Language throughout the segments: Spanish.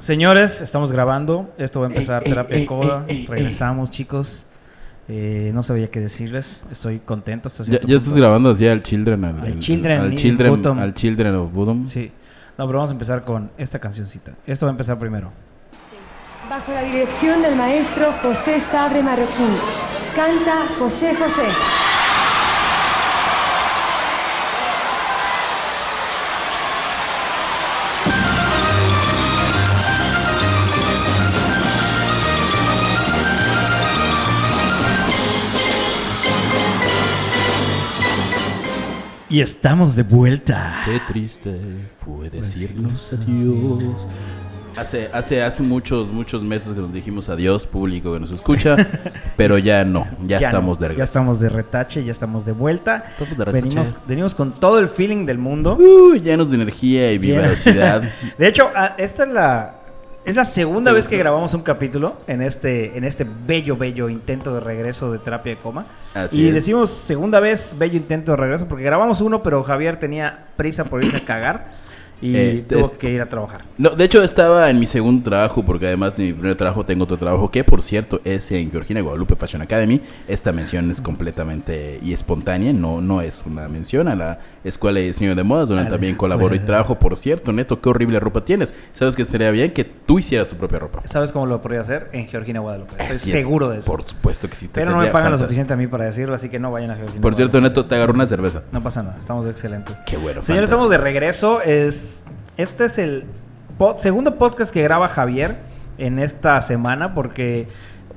Señores, estamos grabando. Esto va a empezar Ey, terapia ey, coda. ey, ey, Regresamos, chicos. Eh, no sabía qué decirles. Estoy contento hasta Ya, ya estás grabando así al Children, al, Al el- Children al Children, al Children of Bodom. Sí. No, pero vamos a empezar con esta cancioncita. Esto va a empezar primero. Bajo la dirección del maestro José Sabre Marroquín. Canta José José. Y estamos de vuelta. Qué triste fue decirnos adiós. Hace, hace, hace muchos, muchos meses que nos dijimos adiós, público que nos escucha, pero ya no, ya, estamos de Ya regreso. estamos de retache, ya estamos de vuelta. Estamos de retache. Venimos, venimos con todo el feeling del mundo. Uy, llenos de energía y vivacidad. De hecho, ah, esta es la es la segunda Sí, vez que grabamos un capítulo en este en este bello bello intento de regreso de terapia de coma. Así y es. decimos segunda vez bello intento de regreso porque grabamos uno, pero Javier tenía prisa por irse a cagar y Eh, tuvo es- que ir a trabajar. No, de hecho estaba en mi segundo trabajo, porque además de mi primer trabajo tengo otro trabajo que, por cierto, es en Georgina Guadalupe Fashion Academy. Esta mención es completamente y espontánea, no, no es una mención a la Escuela de Diseño de Modas, donde también colaboro y trabajo. Por cierto, Neto, qué horrible ropa tienes. ¿Sabes que estaría bien que tú hicieras tu propia ropa? ¿Sabes cómo lo podría hacer? En Georgina Guadalupe. Estoy Así es. seguro de eso. Por supuesto que sí. te pero no me pagan lo suficiente a mí para decirlo, así que no vayan a Georgina. Por cierto, Guadalupe. Neto, te agarró una cerveza. No pasa nada, estamos excelentes. Qué bueno. Señores, estamos de regreso. Es, este es el po- segundo podcast que graba Javier en esta semana porque,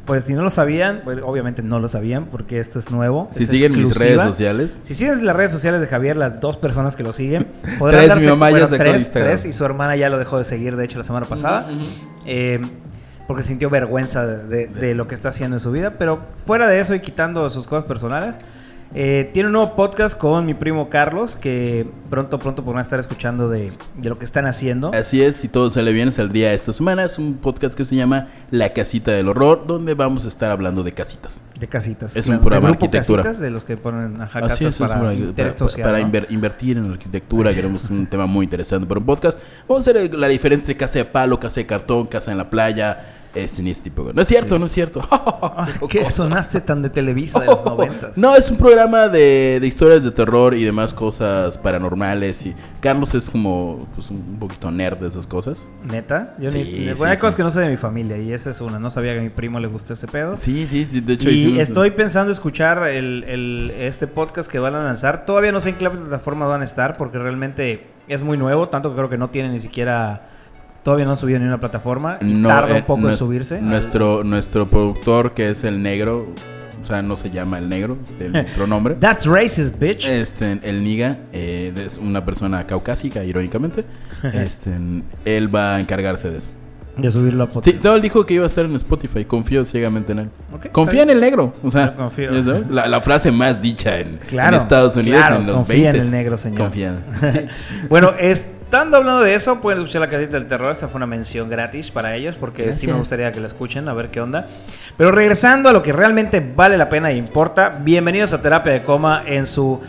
pues si no lo sabían, pues, obviamente no lo sabían porque esto es nuevo. Si es siguen mis exclusiva. redes sociales. Si siguen las redes sociales de Javier, las dos personas que lo siguen, podrán Tres, darse mi mamá ya bueno, sacó tres, y su hermana ya lo dejó de seguir, de hecho, la semana pasada. Eh, porque sintió vergüenza de, de- de lo que está haciendo en su vida. Pero fuera de eso y quitando sus cosas personales, eh, tiene un nuevo podcast con mi primo Carlos, que pronto, pronto podrán estar escuchando de, de lo que están haciendo. Así es, si todo sale bien, saldría esta semana. Es un podcast que se llama La Casita del Horror, donde vamos a estar hablando de casitas. De casitas. Es un programa De arquitectura. Casitas, de los que ponen ajá, Así casas es, es para interés para, social, para ¿no? inver- invertir en la arquitectura. Queremos un tema muy interesante para un podcast. Vamos a hacer la diferencia entre casa de palo, casa de cartón, casa en la playa. Este, ni este tipo. No es cierto, Sí. no es cierto. ¿Qué sonaste tan de Televisa de los noventas? No, es un programa de, de historias de terror y demás cosas paranormales. Y Carlos es como pues, un poquito nerd de esas cosas. ¿Neta? Yo Sí, ni, sí, bueno, hay cosas que no sé de mi familia y esa es una. No sabía que a mi primo le gusta ese pedo. Sí, sí, de hecho y estoy pensando escuchar el, el- este podcast que van a lanzar. Todavía no sé en qué plataformas van a estar porque realmente es muy nuevo, tanto que creo que no tiene ni siquiera... Todavía no subido ni una plataforma. y No, tarda eh, un poco en subirse. Nuestro, nuestro productor, que es el negro, o sea, no se llama el negro, es el pronombre. That's racist, bitch. Este, el Niga eh, es una persona caucásica, irónicamente. Este, él va a encargarse de eso. de subirlo a Sí, podcast. no, él dijo que iba a estar en Spotify. Confío ciegamente en él. Confía en el negro. O sea, confío. La, la frase más dicha en, Claro, en Estados Unidos claro, en los confía en 20s. el negro, señor. Confía. bueno, estando hablando de eso, pueden escuchar la casita del terror. Esta fue una mención gratis para ellos porque sí me Gracias. gustaría que la escuchen, a ver qué onda. Pero regresando a lo que realmente vale la pena e importa, bienvenidos a Terapia de Coma en su.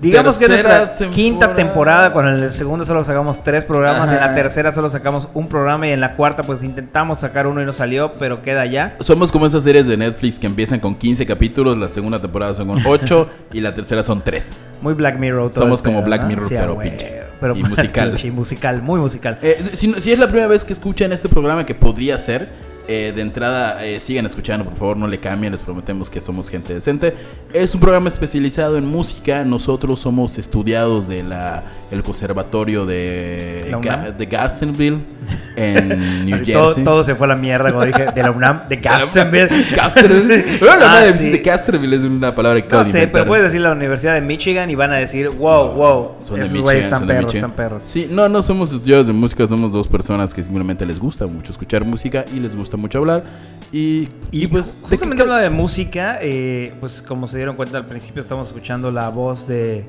Digamos que Tercera nuestra temporada. quinta temporada, con el segundo solo sacamos tres programas, en la Ajá. tercera solo sacamos un programa y en la cuarta pues intentamos sacar uno y no salió, pero queda ya. Somos como esas series de Netflix que empiezan con 15 capítulos, la segunda temporada son con 8 y la tercera son 3. Muy Black Mirror. todo Somos como pedo, Black ¿no? Mirror, Sí, pero huevo, pinche. Pero Y más musical. musical, muy musical. Eh, si, si es la primera vez que escuchan este programa, que podría ser, eh, de entrada eh, sigan escuchando, por favor, no le cambien, les prometemos que somos gente decente. Es un programa especializado en música, nosotros somos estudiados de la el conservatorio de, de Gastonville en New Así, Jersey. todo, todo se fue a la mierda cuando dije de la UNAM, de Gastonville. Gastonville. Bueno, Ah, sí. de Gastonville es una palabra que No de sé, inventar. pero puedes decir la Universidad de Michigan y van a decir, wow, wow, Son de esos güeyes están son de perros, están perros. Sí, no, no somos estudiados de música, somos dos personas que simplemente les gusta mucho escuchar música y les gusta mucho hablar. Y, Y pues, pues, justamente hablando de música, eh, pues como se dieron cuenta al principio, estamos escuchando la voz de.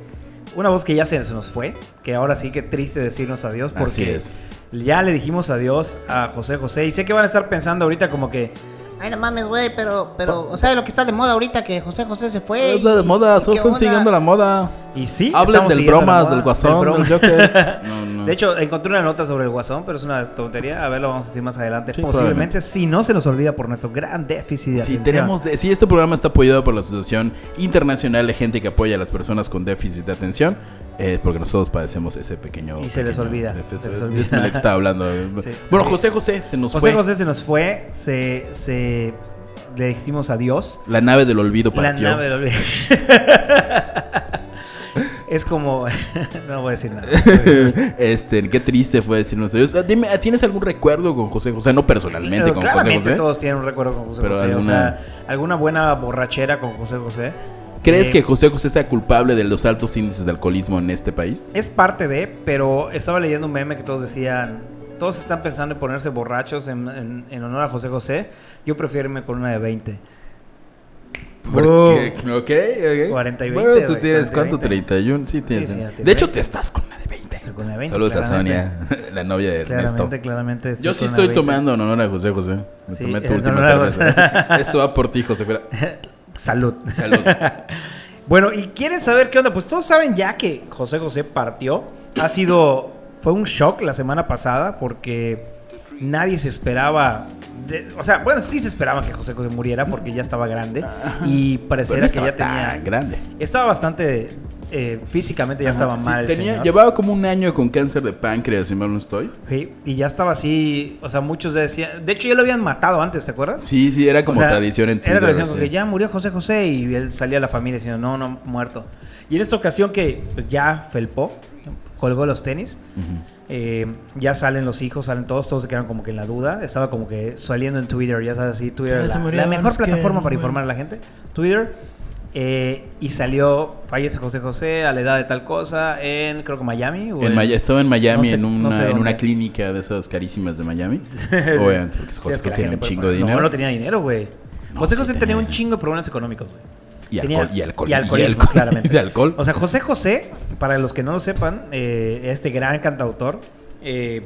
Una voz que ya se, se nos fue, que ahora sí que triste decirnos adiós, Así porque es. ya le dijimos adiós a José José. Y sé que van a estar pensando ahorita como que. Ay, no mames, güey, pero, pero, o sea, lo que está de moda ahorita, que José José se fue. Es la de y- moda, y solo están siguiendo la moda. Y sí, Hablen del bromas, del guasón, broma. del Joker. No, no. De hecho, encontré una nota sobre el guasón, pero es una tontería. A ver, lo vamos a decir más adelante. Sí, Posiblemente, si no se nos olvida por nuestro gran déficit de atención. tenemos de- sí, este programa está apoyado por la Asociación Internacional de Gente que apoya a las personas con déficit de atención. Eh, porque nosotros padecemos ese pequeño. Y se les olvida, se les olvida. Es que estaba hablando. Sí. Bueno, Sí. José José se nos José fue. José se nos fue, se, se le dijimos adiós. La nave del olvido La partió. nave del olvido. es como. no voy a decir nada. este, qué triste fue decirnos adiós. Ah, Dime, ¿tienes algún recuerdo con José José? No personalmente Pero con José José. todos tienen un recuerdo con José Pero José. O alguna- sea, alguna buena borrachera con José José. ¿Crees Eh, que José José sea culpable de los altos índices de alcoholismo en este país? Es parte de, pero estaba leyendo un meme que todos decían, todos están pensando en ponerse borrachos en, en- en honor a José José. Yo prefiero irme con una de 20. Porque, Boom. ok, ok. 40 y 20, Bueno, tú tienes 40 y cuánto, 20. 31, sí tienes. sí, tiene de hecho, 20. te estás con una de 20. Estoy con de 20. Saludos a claramente. Sonia, la novia de Ernesto. Claramente, claramente. Yo sí estoy de 20. tomando en honor a José José. Me Sí, tomé tu última cerveza. Esto va por ti, José. Salud. Salud. Bueno, y quieren saber qué onda. Pues todos saben ya que José José partió. Ha sido. Fue un shock la semana pasada porque nadie se esperaba. de- o sea, bueno, sí se esperaba que José José muriera porque ya estaba grande. Y pareciera no que ya tenía. grande. Estaba bastante. Eh, físicamente ya estaba sí, mal. el tenía- señor. llevaba como un año con cáncer de páncreas, si mal no estoy. Sí, y ya estaba así. O sea, muchos decían. De hecho, ya lo habían matado antes, ¿te acuerdas? Sí, sí, era como O sea, tradición en Twitter. Era tradición, sí. porque ya murió José José y él salía a la familia diciendo, no, no, muerto. Y en esta ocasión que pues, ya felpó, colgó los tenis, eh, ya salen los hijos, salen todos, todos se quedaron como que en la duda. Estaba como que saliendo en Twitter, ya sabes, así, Twitter, la, la mejor plataforma para informar a la gente, Twitter. Eh, y salió, fallece José José a la edad de tal cosa en, creo que Miami. o En estaba en Miami, no sé- en, una, no sé en una clínica de esas carísimas de Miami. Obviamente, porque José José gente un chingo de poner- dinero. No, no tenía dinero, güey. No, José sí José tenía tenía un chingo de problemas económicos, güey. Y Tenía- alcohol, y alcohol. y alcoholismo, alcohol, claramente. de alcohol. O sea, José José, para los que no lo sepan, eh, este gran cantautor, eh,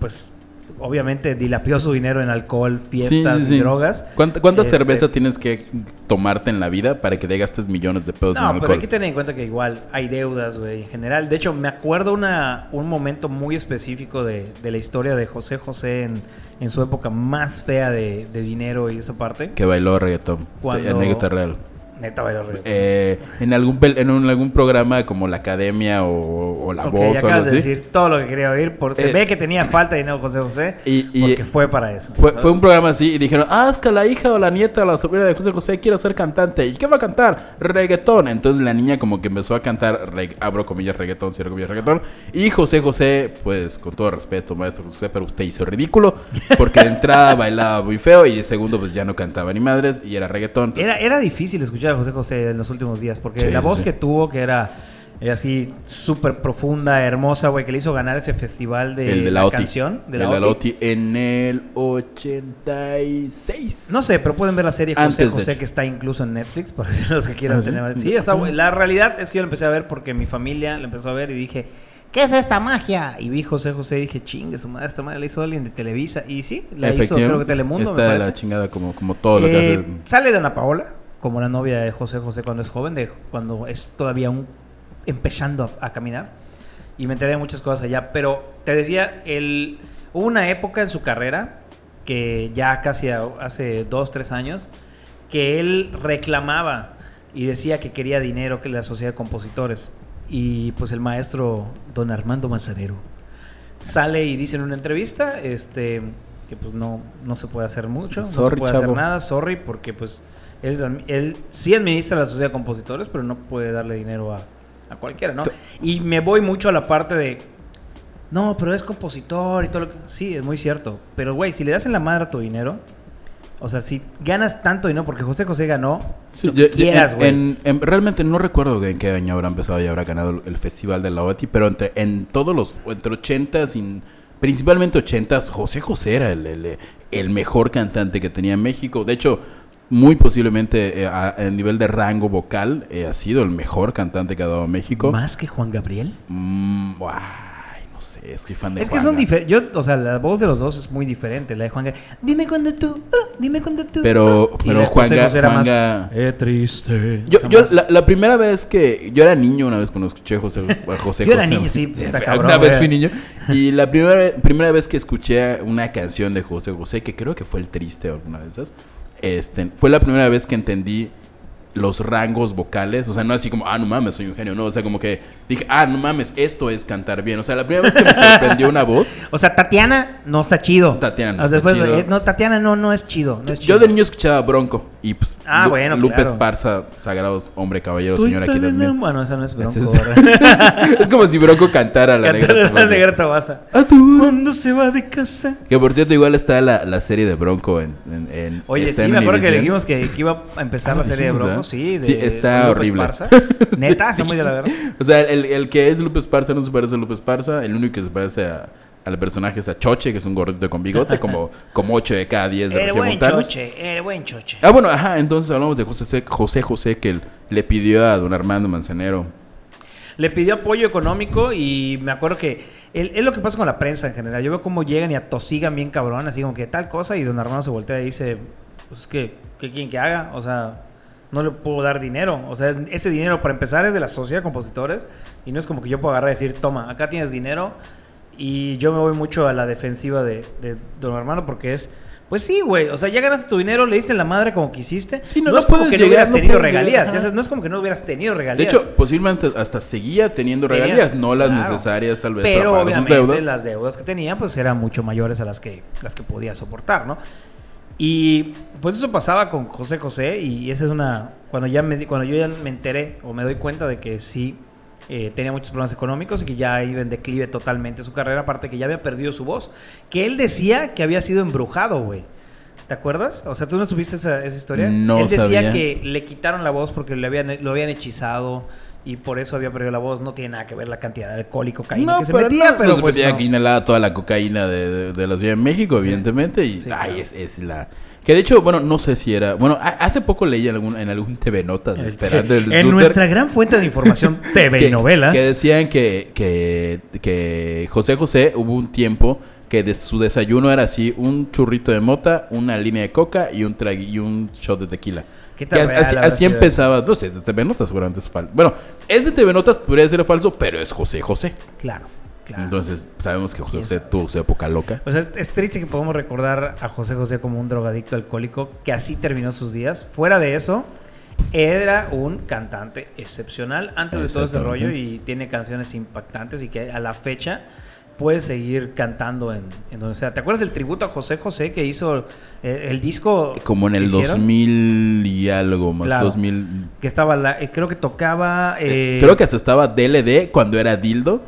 pues obviamente dilapió su dinero en alcohol, fiestas Sí, sí, sí. y drogas. ¿Cuánta, cuánta Este, cerveza tienes que tomarte en la vida para que te gastes millones de pesos en No, pero alcohol? hay que tener en cuenta que igual hay deudas, güey, en general. De hecho, me acuerdo una, un momento muy específico de, de la historia de José José en, en su época más fea de, de dinero y esa parte. Que bailó reggaetón. Cuando- Anécdota real. Neta, reggaetón. Eh, en algún en un- algún programa como la academia o, o la voz o algo de así. decir todo lo que quería oír. Por, se Eh, ve que tenía falta de dinero José José Y- y- porque fue para eso. Fue, fue un programa así y dijeron, ah, es que la hija o la nieta o la sobrina de José José quiere ser cantante. ¿Y qué va a cantar? Reggaetón. Entonces la niña como que empezó a cantar, reg- abro comillas, reggaetón, cierro comillas, reggaetón. Y José José, pues con todo respeto, maestro José José, pero usted hizo ridículo. Porque de entrada bailaba muy feo y de segundo pues ya no cantaba ni madres y era reggaetón. entonces- Era, era difícil escuchar a José José en los últimos días porque Sí, la voz sí. que tuvo, que era eh, así súper profunda, hermosa, güey, que le hizo ganar ese festival de, el de la canción. De el la de la OTI. En el 86. No sé, pero pueden ver la serie José Antes, de José que está incluso en Netflix para los que quieran ¿Ah, sí? tener. Sí, está La realidad es que yo la empecé a ver porque mi familia la empezó a ver y dije, ¿qué es esta magia? Y vi José José y dije, chingue, su madre, esta madre la hizo alguien de Televisa. Y sí, la hizo creo que Telemundo, me Está de parece. la chingada como, como todo lo que Eh, hace. Sale Dana Paola, como la novia de José José cuando es joven, de cuando es todavía un empezando a, a caminar. Y me enteré de muchas cosas allá. Pero te decía, el, hubo una época en su carrera, que ya casi a- hace dos, tres años, que él reclamaba y decía que quería dinero que la sociedad de compositores. Y pues el maestro don Armando Manzanero sale y dice en una entrevista este que pues no, no se puede hacer mucho, no se puede chavo. hacer nada, sorry, porque pues él, él sí administra la sociedad de compositores, pero no puede darle dinero a, a cualquiera, ¿no? Y me voy mucho a la parte de, no, pero es compositor y todo lo que... Sí, es muy cierto, pero güey, si le das en la madre a tu dinero, o sea, si ganas tanto dinero, porque José José ganó, Sí, lo que yo- yo- quieras, en- güey. en- en- realmente no recuerdo en qué año habrá empezado y habrá ganado el, el festival de la OTI, pero entre, en todos los, entre 80s y principalmente 80s, José José era el, el- el mejor cantante que tenía México. De hecho, muy posiblemente eh, a, a nivel de rango vocal eh, ha sido el mejor cantante que ha dado México. ¿Más que Juan Gabriel? Mm, ay, no sé, soy fan de Es que son diferentes. Yo, o sea, la voz de los dos es muy diferente. La de Juan Gabriel, Dime cuando tú, ah, dime cuando tú. Pero, ah". Y pero más, Juanga- Eh, triste. Yo, yo la, la primera vez que. Yo era niño una vez cuando escuché a José, José Yo era José. niño, sí, pues, está cabrón, Una vez fui niño. Y la primera, primera vez que escuché una canción de José José, que creo que fue el triste o alguna de esas, este, fue la primera vez que entendí los rangos vocales. O sea, no así como, ah, no mames, soy un genio. No, o sea, como que dije, ah, no mames, esto es cantar bien. O sea, la primera vez que me sorprendió una voz. O sea, Tatiana no está chido. Tatiana no O sea, está después, chido. eh, no, Tatiana no, no es chido. No es Yo chido. de niño escuchaba Bronco. Y pues. Ah, Lu- bueno, Lupe claro. Esparza, sagrados hombre, caballero, Estoy señora, tan aquí también. Bueno, esa no es bronco. es- es como si Bronco cantara la Cantar negra. la negra Tabasa. A tu- Cuando se va de casa. Que por cierto, igual está la, la serie de Bronco en. en- en- Oye, está sí, me acuerdo que dijimos que, que iba a empezar Ah, la serie de dijimos, Bronco. ¿eh? Sí, de, Sí, está horrible. Esparza. Neta, está muy de la verga. O sea, el, el que es Lupe Esparza no se parece a Lupe Esparza. El único que se parece a- al personaje es a Choche, que es un gordito con bigote, como, como 8 de cada 10 de El buen choche, el buen choche. Ah, bueno, ajá, entonces hablamos de José José, José, que le pidió a don Armando Manzanero. Le pidió apoyo económico y me acuerdo que es lo que pasa con la prensa en general. Yo veo cómo llegan y atosigan bien cabrón, así como que tal cosa, y don Armando se voltea y dice, pues que, ¿qué quieren que haga? O sea, no le puedo dar dinero. O sea, ese dinero para empezar es de la sociedad de compositores y no es como que yo puedo agarrar y decir, toma, acá tienes dinero. Y yo me voy mucho a la defensiva de, de don Armando porque es... Pues sí, güey. O sea, ya ganaste tu dinero, le diste la madre como quisiste. Sí, no, no, no es como que no hubieras tenido regalías. ajá. ya sabes, no es como que no hubieras tenido De regalías. hecho, posiblemente hasta seguía teniendo Tenía, regalías, no las claro. necesarias tal vez Pero para pagar sus obviamente deudas. las deudas que tenía pues eran mucho mayores a las que, las que podía soportar, ¿no? Y pues eso pasaba con José José y esa es una... Cuando, ya me, cuando yo ya me enteré o me doy cuenta de que sí eh, tenía muchos problemas económicos y que ya iba en declive totalmente su carrera, aparte que ya había perdido su voz, que él decía que había sido embrujado, güey. ¿Te acuerdas? O sea, ¿tú no tuviste esa, esa historia? No Él decía sabía. que le quitaron la voz porque le habían, lo habían hechizado y por eso había perdido la voz. No tiene nada que ver la cantidad de alcohol y cocaína que se metía, no, pero se pues metía no. inhalada toda la cocaína de, de- de la Ciudad de México, Sí. evidentemente. Y Sí, ay, claro. es, es la. Que de hecho, bueno, no sé si era. Bueno, ha- hace poco leí en algún, en algún TV Notas, Este, esperando el en nuestra gran fuente de información TV y que, novelas. que decían que, que, que José José hubo un tiempo que de su desayuno era así: un churrito de mota, una línea de coca y un, y un shot de tequila. ¿Qué Que así, empezaba, no sé, es de TV Notas, seguramente es falso. Bueno, es de TV Notas, podría ser falso, pero es José José. Claro, claro. Entonces, sabemos que José ¿Quién José tuvo su época loca. O sea, es, triste que podamos recordar a José José como un drogadicto alcohólico que así terminó sus días. Fuera de eso, era un cantante excepcional antes de todo ese rollo y tiene canciones impactantes y que a la fecha puede seguir cantando en, en donde sea. ¿Te acuerdas del tributo a José José que hizo eh, el disco? Como en el hicieron? 2000 y algo más, Claro. 2000... Que estaba, la, eh, creo que tocaba... eh, Creo que hasta estaba DLD cuando era Dildo.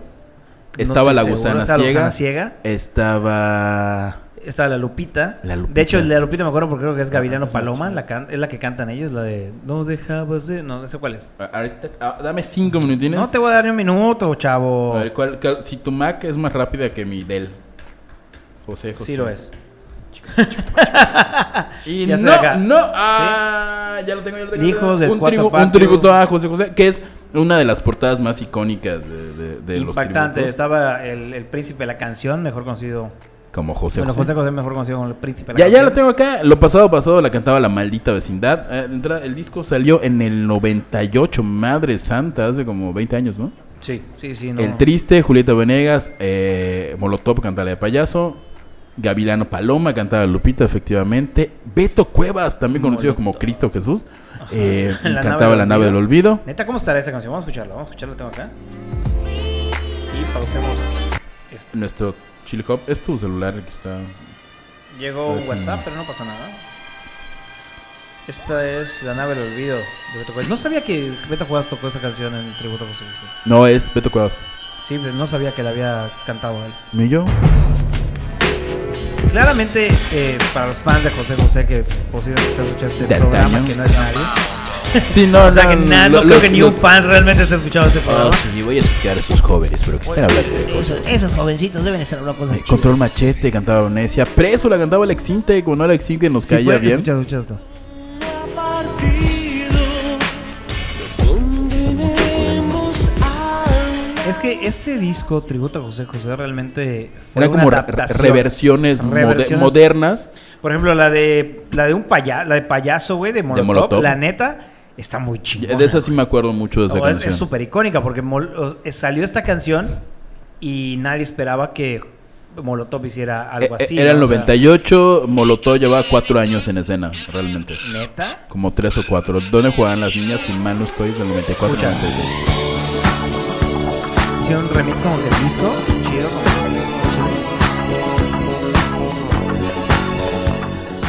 Estaba la gusana estaba la ciega. gusana ciega. Estaba... Estaba la Lupita. La Lupita. De hecho, la Lupita me acuerdo porque creo que es Gavilano Ah, Paloma. La can- es la que cantan ellos, la de No dejabas de. No, no sé cuál es. ahorita- ah, dame cinco minutines. No te voy a dar ni un minuto, chavo. A ver, ¿cuál, cuál- si tu Mac es más rápida que mi Dell. José José. Sí lo es. Y Ya no, ah, ya lo tengo, ya lo tengo. Hijos del un, un tributo a José José, que es una de las portadas más icónicas de, de- de los Impactante. Estaba el, el príncipe de la canción, mejor conocido. Como José bueno, José. José José, mejor conocido como el príncipe la Ya, ya lo tengo acá. Lo pasado pasado la cantaba La Maldita Vecindad. Eh, el disco salió en el 98, madre santa, hace como 20 años, ¿no? Sí, sí, sí. No. El Triste, Julieta Venegas, eh, Molotov cantaba de payaso. Gavilano Paloma cantaba Lupita, efectivamente. Beto Cuevas, también conocido como Cristo Jesús, eh, La cantaba La nave del olvido. Neta, ¿cómo estará esa canción? Vamos a escucharla. Vamos a escucharla. Tengo acá. Y pausemos. esto. Nuestro Chili Hop, es tu celular que está. Llegó un WhatsApp, pero no pasa nada. Esta es La nave del olvido de Beto Cuevas. No sabía que Beto Cuevas tocó esa canción en el tributo a José José. No, es Beto Cuevas. Sí, pero no sabía que la había cantado él. ¿Ni yo? Claramente, eh, para los fans de José José que posiblemente escuchando este programa, que no es nadie. Sí, no, o sea, que no, na- lo- no creo los- que ni un los- fan realmente esté escuchando este programa. Oh, sí, voy a escuchar a esos jóvenes, pero que estén hablando de cosas. Esos, esos jovencitos deben estar hablando cosas chidas. Control Machete cantaba Venecia. Preso la cantaba Alex Intec. Cuando Alex Intec nos Sí, caía bien. escuchar, escucha esto. Es que este disco, Tributo a José José, realmente fue una como adaptación. reversiones, mode- Reversiones. modernas. Por ejemplo, la de la de un payaso, la de payaso, güey, de Molotov, Molotov. la neta está muy chingona. De esa sí me acuerdo mucho de esa No, canción. es súper icónica porque Mol- eh, salió esta canción y nadie esperaba que Molotov hiciera algo Eh, eh, así. Era el ¿no? O sea, 98, Molotov llevaba cuatro años en escena, realmente. ¿Neta? Como tres o cuatro. ¿Dónde jugaban las niñas? Sin mal no estoy, es del 94 Escucha. 96. Hicieron un remix como del disco. Chido.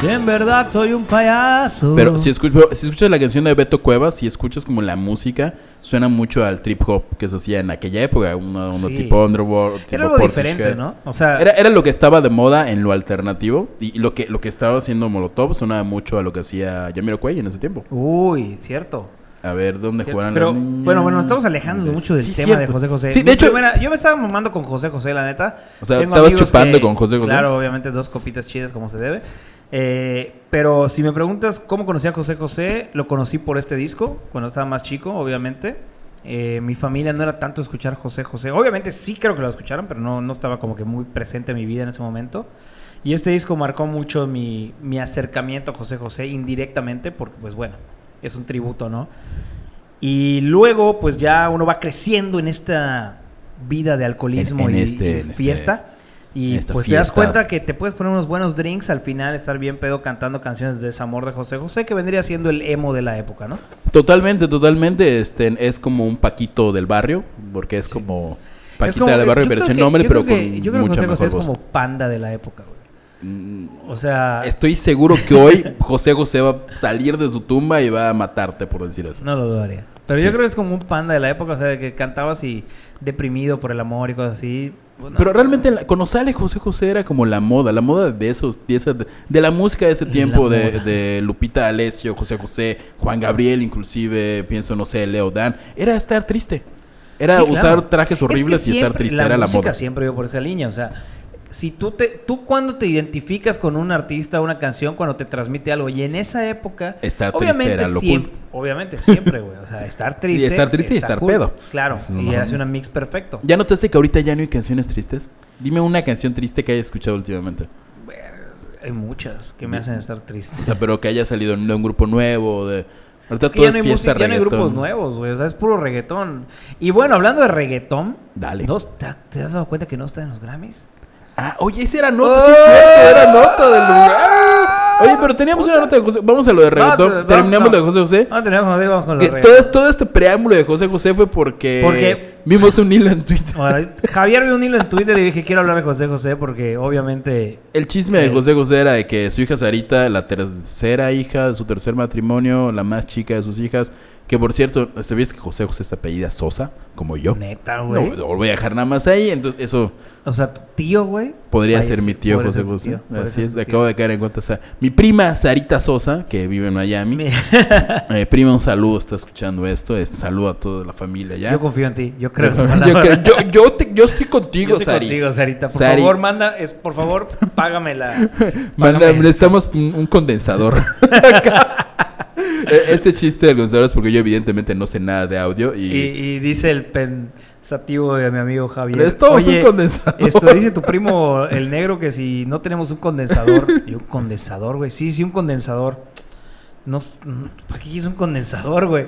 Si en verdad soy un payaso. Pero si, escucho, si escuchas la canción de Beto Cuevas, si escuchas como la música, suena mucho al trip hop que se hacía en aquella época. Uno, uno Sí. tipo Underworld, tipo Era algo Portishead. diferente, ¿no? O sea, Era, era lo que estaba de moda en lo alternativo. Y lo que, lo que estaba haciendo Molotov sonaba mucho a lo que hacía Jamiroquai en ese tiempo. uy, cierto. A ver, ¿dónde Cierto. jugaban Pero las niñas? bueno, bueno, nos estamos alejando mucho del Sí, tema de. José José. Sí, Mi de hecho, primera- yo me estaba mamando con José José, la neta. O sea, Tengo estabas chupando que- con José José. Claro, obviamente dos copitas chidas como se debe. Eh, pero si me preguntas cómo conocí a José José, lo conocí por este disco, cuando estaba más chico, obviamente. Eh, mi familia no era tanto escuchar José José. Obviamente sí creo que lo escucharon, pero no, no estaba como que muy presente en mi vida en ese momento. Y este disco marcó mucho mi, mi acercamiento a José José indirectamente, porque pues bueno, es un tributo, ¿no? Y luego pues ya uno va creciendo en esta vida de alcoholismo En- en y, este- y en este- fiesta. Y esta pues te das cuenta que te puedes poner unos buenos drinks al final, estar bien pedo cantando canciones de desamor de José José, que vendría siendo el emo de la época, ¿no? Totalmente, totalmente. Este, es como un Paquito del barrio, porque es como Paquita Es como- del barrio, ese que- nombre, pero con que- Yo creo que mucha José José mejor es como panda de la época, güey. Mm, O sea, Estoy seguro que hoy José José va a salir de su tumba y va a matarte, por decir eso. no lo dudaría. Pero Sí. yo creo que es como un panda de la época, o sea, que cantabas y deprimido por el amor y cosas así. Pero realmente la- cuando sale José José era como la moda, la moda de esos, de, esa- de la música de ese La tiempo, de, Lupita Alessio, José José, Juan Gabriel inclusive, pienso, no sé, Leo Dan, era estar triste. Era Sí, usar claro. trajes Es que horribles y estar triste, era la música moda. siempre iba por esa línea, o sea, si tú te tú cuando te identificas con un artista, una canción, cuando te transmite algo y en esa época Estar triste era lo siem- cool. Obviamente siempre, güey, o sea, estar triste. estar triste y estar pedo. Claro, No, y hace una mix perfecto. ¿Ya notaste que ahorita ya no hay canciones tristes? Dime una canción triste que hayas escuchado últimamente. Hay muchas que me hacen estar triste. O sea, pero que haya salido de un grupo nuevo, de... Ahorita Es que todo ya es no hay fiesta, música, ya no hay grupos nuevos, güey. O sea, es puro reggaetón. Y bueno, hablando de reggaetón, Dale. ¿no- ¿te, te has dado cuenta que no está en los Grammys? Ah, oye, ese era nota, sí es cierto, era nota del lugar. Oye, pero teníamos una nota de José. Vamos a lo de reggaetón. No, Terminamos no. lo de José José. No, vamos con reggaetón. todo, todo este preámbulo de José José fue porque, Porque- vimos un hilo en Twitter. Bueno, Javier vio un hilo en Twitter y dije, quiero hablar de José José porque obviamente... El chisme de Eh. José José era de que su hija Sarita, la tercera hija de su tercer matrimonio, la más chica de sus hijas, que por cierto, ¿sabías que José José se apellida Sosa, como yo? Neta, No, güey. lo voy a dejar nada más ahí, entonces eso O sea, tu tío, güey. podría ser mi tío José José. tío, Así es, acabo de caer en cuenta. esa- Mi prima Sarita Sosa, que vive en Miami. Mi- Eh, prima, un saludo, está escuchando esto. Es, saludo a toda la familia ya. Yo confío en ti. Yo creo en tu yo, creo- yo, yo te- yo estoy contigo, Yo estoy Sari. contigo, Sarita. Por Sari. favor, manda, es, por favor, págame la. Manda, necesitamos un, un condensador. Eh, este chiste del condensador es porque yo evidentemente no sé nada de audio y... Y, y dice el pensativo de mi amigo Javier. Pero es todo un condensador". Esto dice tu primo el negro que si no tenemos un condensador. Y un condensador, güey. Sí, sí, un condensador. No, ¿Para qué quieres un condensador, güey?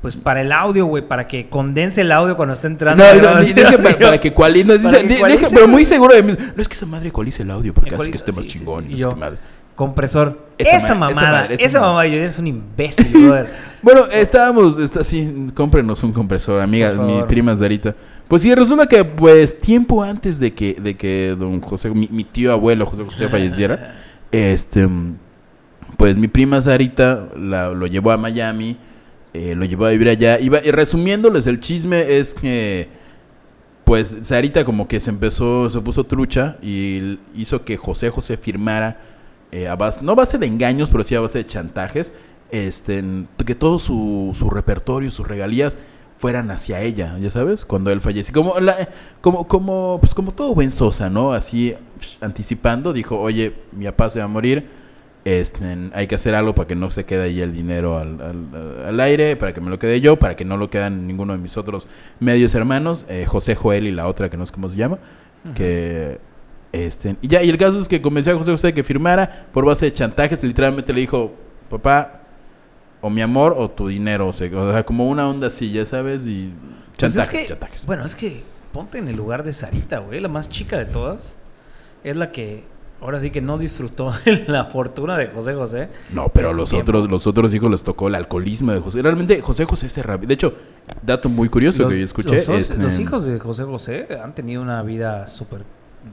Pues para el audio, güey, para que condense el audio cuando está entrando. No, no, di- dije para, para que cualice, dice- que dije, pero muy seguro de mí. No es que esa madre ecualice el audio porque hace que esté más sí, sí, chingón. sí. no yo, qué madre. Compresor. Esa Esa, ma- esa mamada. madre, Esa, esa mamada. madre. Yo eres un imbécil, brother. Bueno, estábamos, está, sí, cómprenos un compresor, amigas, mi favor. prima Zarita. Pues sí, resulta que pues tiempo antes de que, de que don José, mi, mi tío abuelo José José falleciera, este, pues mi prima Zarita la- lo llevó a Miami, eh, lo llevó a vivir allá. Y, resumiéndoles el chisme es que pues Sarita como que se empezó, se puso trucha y hizo que José José firmara eh, a base, no a base de engaños, pero sí a base de chantajes, este, que todo su, su repertorio, sus regalías fueran hacia ella, ya sabes, cuando él falleció. Como, la, como, como, pues como todo buen Sosa, ¿no? Así anticipando, dijo, oye, mi papá se va a morir, Este, hay que hacer algo para que no se quede ahí el dinero al, al- al aire, para que me lo quede yo, para que no lo quedan ninguno de mis otros medios hermanos, eh, José Joel y la otra que no sé cómo se llama, que este, y ya, y el caso es que convenció a José José de que firmara por base de chantajes, literalmente le dijo, papá, o mi amor o tu dinero, o sea, o sea, como una onda así, ya sabes, y Pues chantajes, es que, chantajes. Bueno, es que ponte en el lugar de Sarita, güey, la más chica de todas. Es la que ahora sí que no disfrutó la fortuna de José José. No, pero los tiempo. otros, los otros hijos les tocó el alcoholismo de José. Realmente José José se rabi- De hecho, dato muy curioso Los, que yo escuché. los, es, los hijos de José José han tenido una vida súper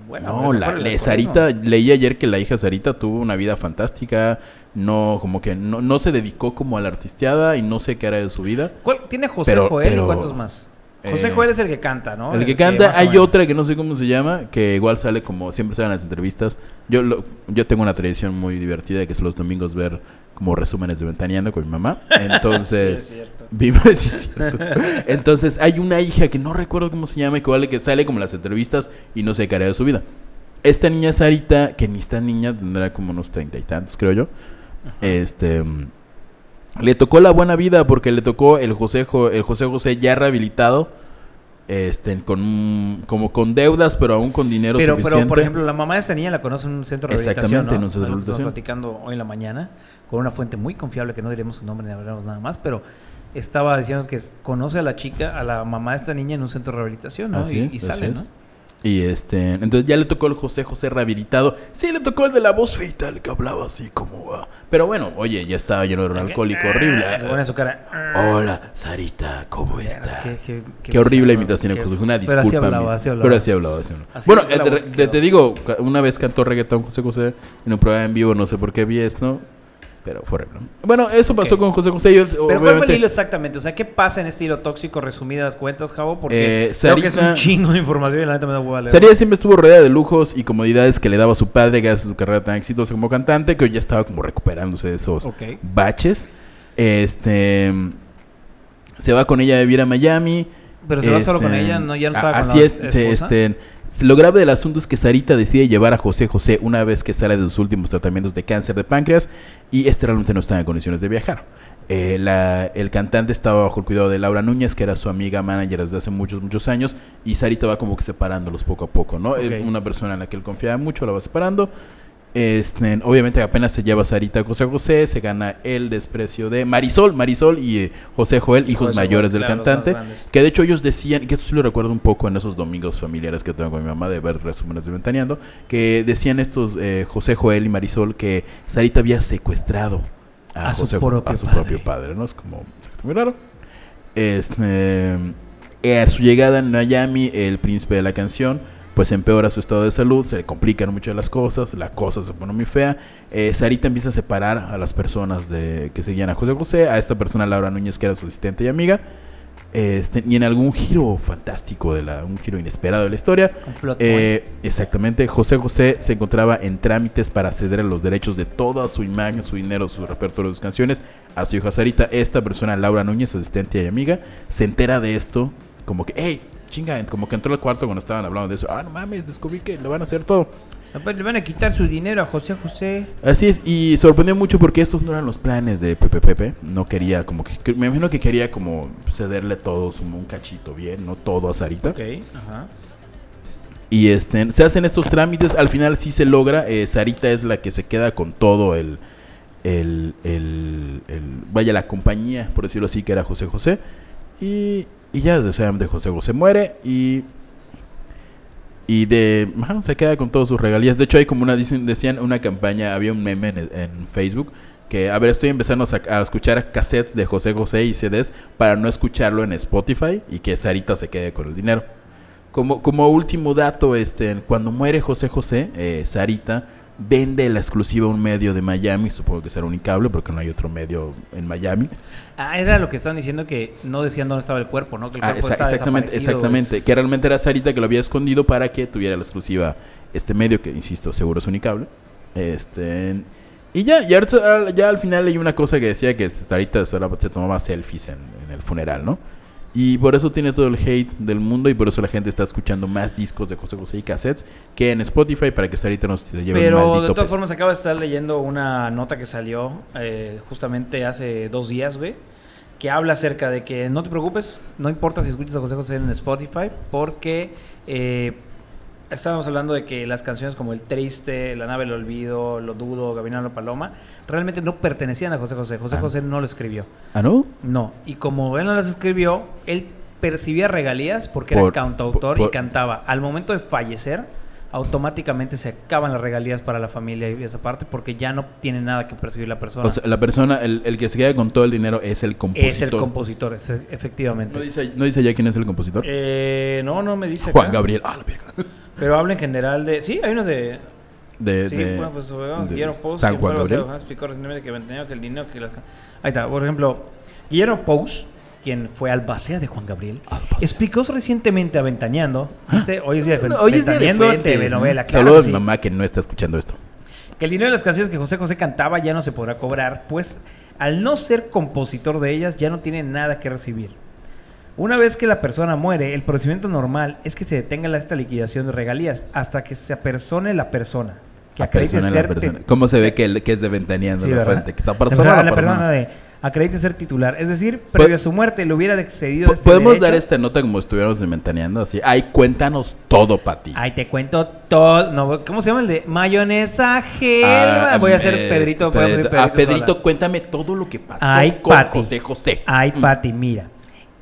buena. No, la, la. Sarita, leí ayer que la hija Sarita tuvo una vida fantástica. No, como que no, no se dedicó como a la artisteada y no sé qué era de su vida. ¿Cuál- ¿Tiene José Pero- Joel pero, y cuántos más? José eh, Joel es el que canta, ¿no? el que canta, más o hay otra que no sé cómo se llama, que igual sale como siempre sale en las entrevistas. Yo lo- yo tengo una tradición muy divertida que es los domingos ver como resúmenes de Ventaneando con mi mamá. Entonces, Sí, Vivo, sí, es cierto. Entonces, hay una hija que no recuerdo cómo se llama, y que vale que sale como en las entrevistas y no qué hará de su vida. Esta niña Sarita, que ni esta niña tendrá como unos treinta y tantos, creo yo. Este le tocó la buena vida porque le tocó el José Jo- el José José ya rehabilitado. Este, con como con deudas, pero aún con dinero Pero, suficiente. pero, por ejemplo, la mamá de esta niña la conoce en un centro de rehabilitación. Exactamente, ¿no? en un centro de que estamos rehabilitación. platicando hoy en la mañana con una fuente muy confiable que no diremos su nombre ni hablaremos nada más, pero estaba diciendo que conoce a la chica, a la mamá de esta niña en un centro de rehabilitación, ¿no? Así y, es, y así sale, es. ¿no? Y este, entonces ya le tocó el José José rehabilitado. Sí, le tocó el de la voz feita, el que hablaba así como. ah. Pero bueno, oye, ya estaba lleno de un alcohólico horrible. Le pone su cara. Hola, Sarita, ¿cómo Es estás? Qué horrible imitación, qué- José. Una pero disculpa. así hablaba, así hablaba. Pero así hablaba. así hablaba. Así bueno, eh, te, digo, una vez cantó reggaetón José José en un programa en vivo, no sé por qué vi esto. Pero fue horrible. Bueno, eso pasó con José José. Yo, Pero ¿cuál fue el hilo exactamente? O sea, ¿qué pasa en este hilo tóxico resumidas cuentas, Javo? Porque Eh, creo que es un chingo de información y la neta me da hueva leer. Sarita siempre estuvo rodeada de lujos y comodidades que le daba su padre gracias a su carrera tan exitosa como cantante, que hoy ya estaba como recuperándose de esos baches. Este se va con ella a vivir a Miami. Pero se va solo con Este, ella, no, ya no estaba con Así la es, esposa. este, lo grave del asunto es que Sarita decide llevar a José José una vez que sale de sus últimos tratamientos de cáncer de páncreas y este realmente no está en condiciones de viajar. Eh, la- el cantante estaba bajo el cuidado de Laura Núñez, que era su amiga manager desde hace muchos, muchos años, y Sarita va como que separándolos poco a poco, ¿no? Eh, Ok. Una persona en la que él confiaba mucho la va separando. Este, obviamente apenas se lleva Sarita a José José, se gana el desprecio de Marisol, Marisol y eh, José Joel, hijos José mayores Joel, del claro, cantante, que de hecho ellos decían, que esto sí lo recuerdo un poco en esos domingos familiares que tengo con mi mamá de ver resúmenes de Ventaneando, que decían estos eh, José Joel y Marisol que Sarita había secuestrado a, A su José- propio a su padre. propio padre, ¿no? Es como muy raro. Este, eh, a su llegada en Miami, el príncipe de la canción, pues empeora su estado de salud, se le complican mucho las cosas, la cosa se pone muy fea. Eh, Sarita empieza a separar a las personas de, que seguían a José José, a esta persona Laura Núñez, que era su asistente y amiga. Este, y en algún giro fantástico, de la, un giro inesperado de la historia, eh, exactamente, José José se encontraba en trámites para ceder los derechos de toda su imagen, su dinero, su repertorio de sus canciones a su hija Sarita. Esta persona, Laura Núñez, asistente y amiga, se entera de esto, como que, hey, chinga, como que entró al cuarto cuando estaban hablando de eso. Ah, no mames, descubrí que le van a hacer todo. Le van a quitar su dinero a José José. Así es, y sorprendió mucho porque estos no eran los planes de Pepe Pepe. No quería, como que, me imagino que quería como cederle todos un, un cachito bien, no todo a Sarita. Ok, ajá. Y este, se hacen estos trámites, al final sí se logra. eh, Sarita es la que se queda con todo el, el, el, el- vaya, la compañía, por decirlo así, que era José José. Y, y ya, o sea, de José José muere y... Y de... se queda con todas sus regalías. De hecho, hay como una... Decían una campaña, había un meme en, Facebook que, a ver, estoy empezando a, a escuchar cassettes de José José y CDs para no escucharlo en Spotify y que Sarita se quede con el dinero. Como, como último dato, este, cuando muere José José, eh, Sarita vende la exclusiva a un medio de Miami, supongo que será Unicable, porque no hay otro medio en Miami. Ah, era lo que estaban diciendo que no decían dónde estaba el cuerpo, ¿no? Que el Ah, cuerpo exa- estaba exactamente, exactamente. Que realmente era Sarita que lo había escondido para que tuviera la exclusiva este medio, que insisto, seguro es Unicable. Este. Y ya, y ahorita, al- ya al final hay una cosa que decía que Sarita solo se tomaba selfies en, en el funeral, ¿no? Y por eso tiene todo el hate del mundo y por eso la gente está escuchando más discos de José José y cassettes que en Spotify para que hasta ahorita nos lleve Pero de todas peso. formas acabo de estar leyendo una nota que salió eh, justamente hace dos días, güey, que habla acerca de que no te preocupes, no importa si escuchas a José José en Spotify, porque eh, estábamos hablando de que las canciones como El Triste, La Nave del Olvido, Lo Dudo, Gavinano Paloma, realmente no pertenecían a José José. José Ah. José no lo escribió. ¿Ah, no? No, y como él no las escribió, él percibía regalías porque era Por- cantautor por- y cantaba. Al momento de fallecer, automáticamente se acaban las regalías para la familia y esa parte porque ya no tiene nada que percibir la persona. O sea, la persona, el, el que se queda con todo el dinero es el compositor. es el compositor, es- efectivamente. ¿No dice, ¿No dice ya quién es el compositor? Eh, no, no me dice. Juan acá. Gabriel. Ah, la verga. Pero habla en general de. Sí, hay unos de. De, Sí, de- bueno, pues de Guillermo Pous, San Juan el Gabriel. explicó recientemente que entendió que el dinero que las- Ahí está, por ejemplo, Guillermo Pous, quien fue albacea de Juan Gabriel, Albacea. explicó recientemente a Ventaneando, ¿viste? Hoy es día de No, hoy es día de Ventaneando, fuentes, telenovela, ¿no? claro Saludos mi mamá que no está escuchando esto. Que el dinero de las canciones que José José cantaba ya no se podrá cobrar, pues al no ser compositor de ellas ya no tiene nada que recibir. Una vez que la persona muere, el procedimiento normal es que se detenga esta liquidación de regalías hasta que se apersone la persona. Que acredite ser persona. ¿Cómo se ve que, el- que es de ventaneando Sí, la fuente? Que esa persona, la la persona de acredite ser titular. Es decir, previo a su muerte le hubiera excedido este Podemos derecho. dar esta nota como estuviéramos de ventaneando así. Ay, cuéntanos todo, Pati. Ay, te cuento todo. No, ¿Cómo se llama el de mayonesa gel? Ah, voy a hacer este, Pedrito. voy a pedir Ah, Pedrito, cuéntame todo lo que pasó Ay, con Pati. José José. Ay, Mm. Pati, mira.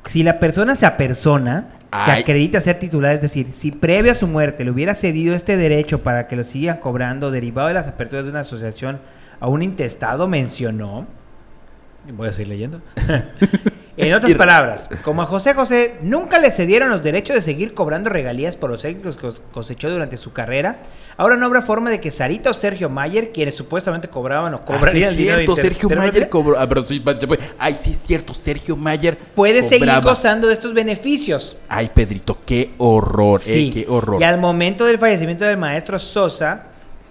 Si la persona se apersona, que Ay. acredita ser titular, es decir, si previo a su muerte le hubiera cedido este derecho para que lo sigan cobrando derivado de las aperturas de una asociación a un intestado, mencionó. Voy a seguir leyendo. en otras palabras, como a José José nunca le cedieron los derechos de seguir cobrando regalías por los éxitos que cos- cosechó durante su carrera, ahora no habrá forma de que Sarita o Sergio Mayer, quienes supuestamente cobraban o Ah, sí, cobrarían es el dinero cierto, Sergio Mayer cobró. Ah, pero sí, pa- ay, sí, es cierto, Sergio Mayer. puede seguir gozando de estos beneficios. Ay, Pedrito, qué horror, Sí. eh, qué horror. Y al momento del fallecimiento del maestro Sosa,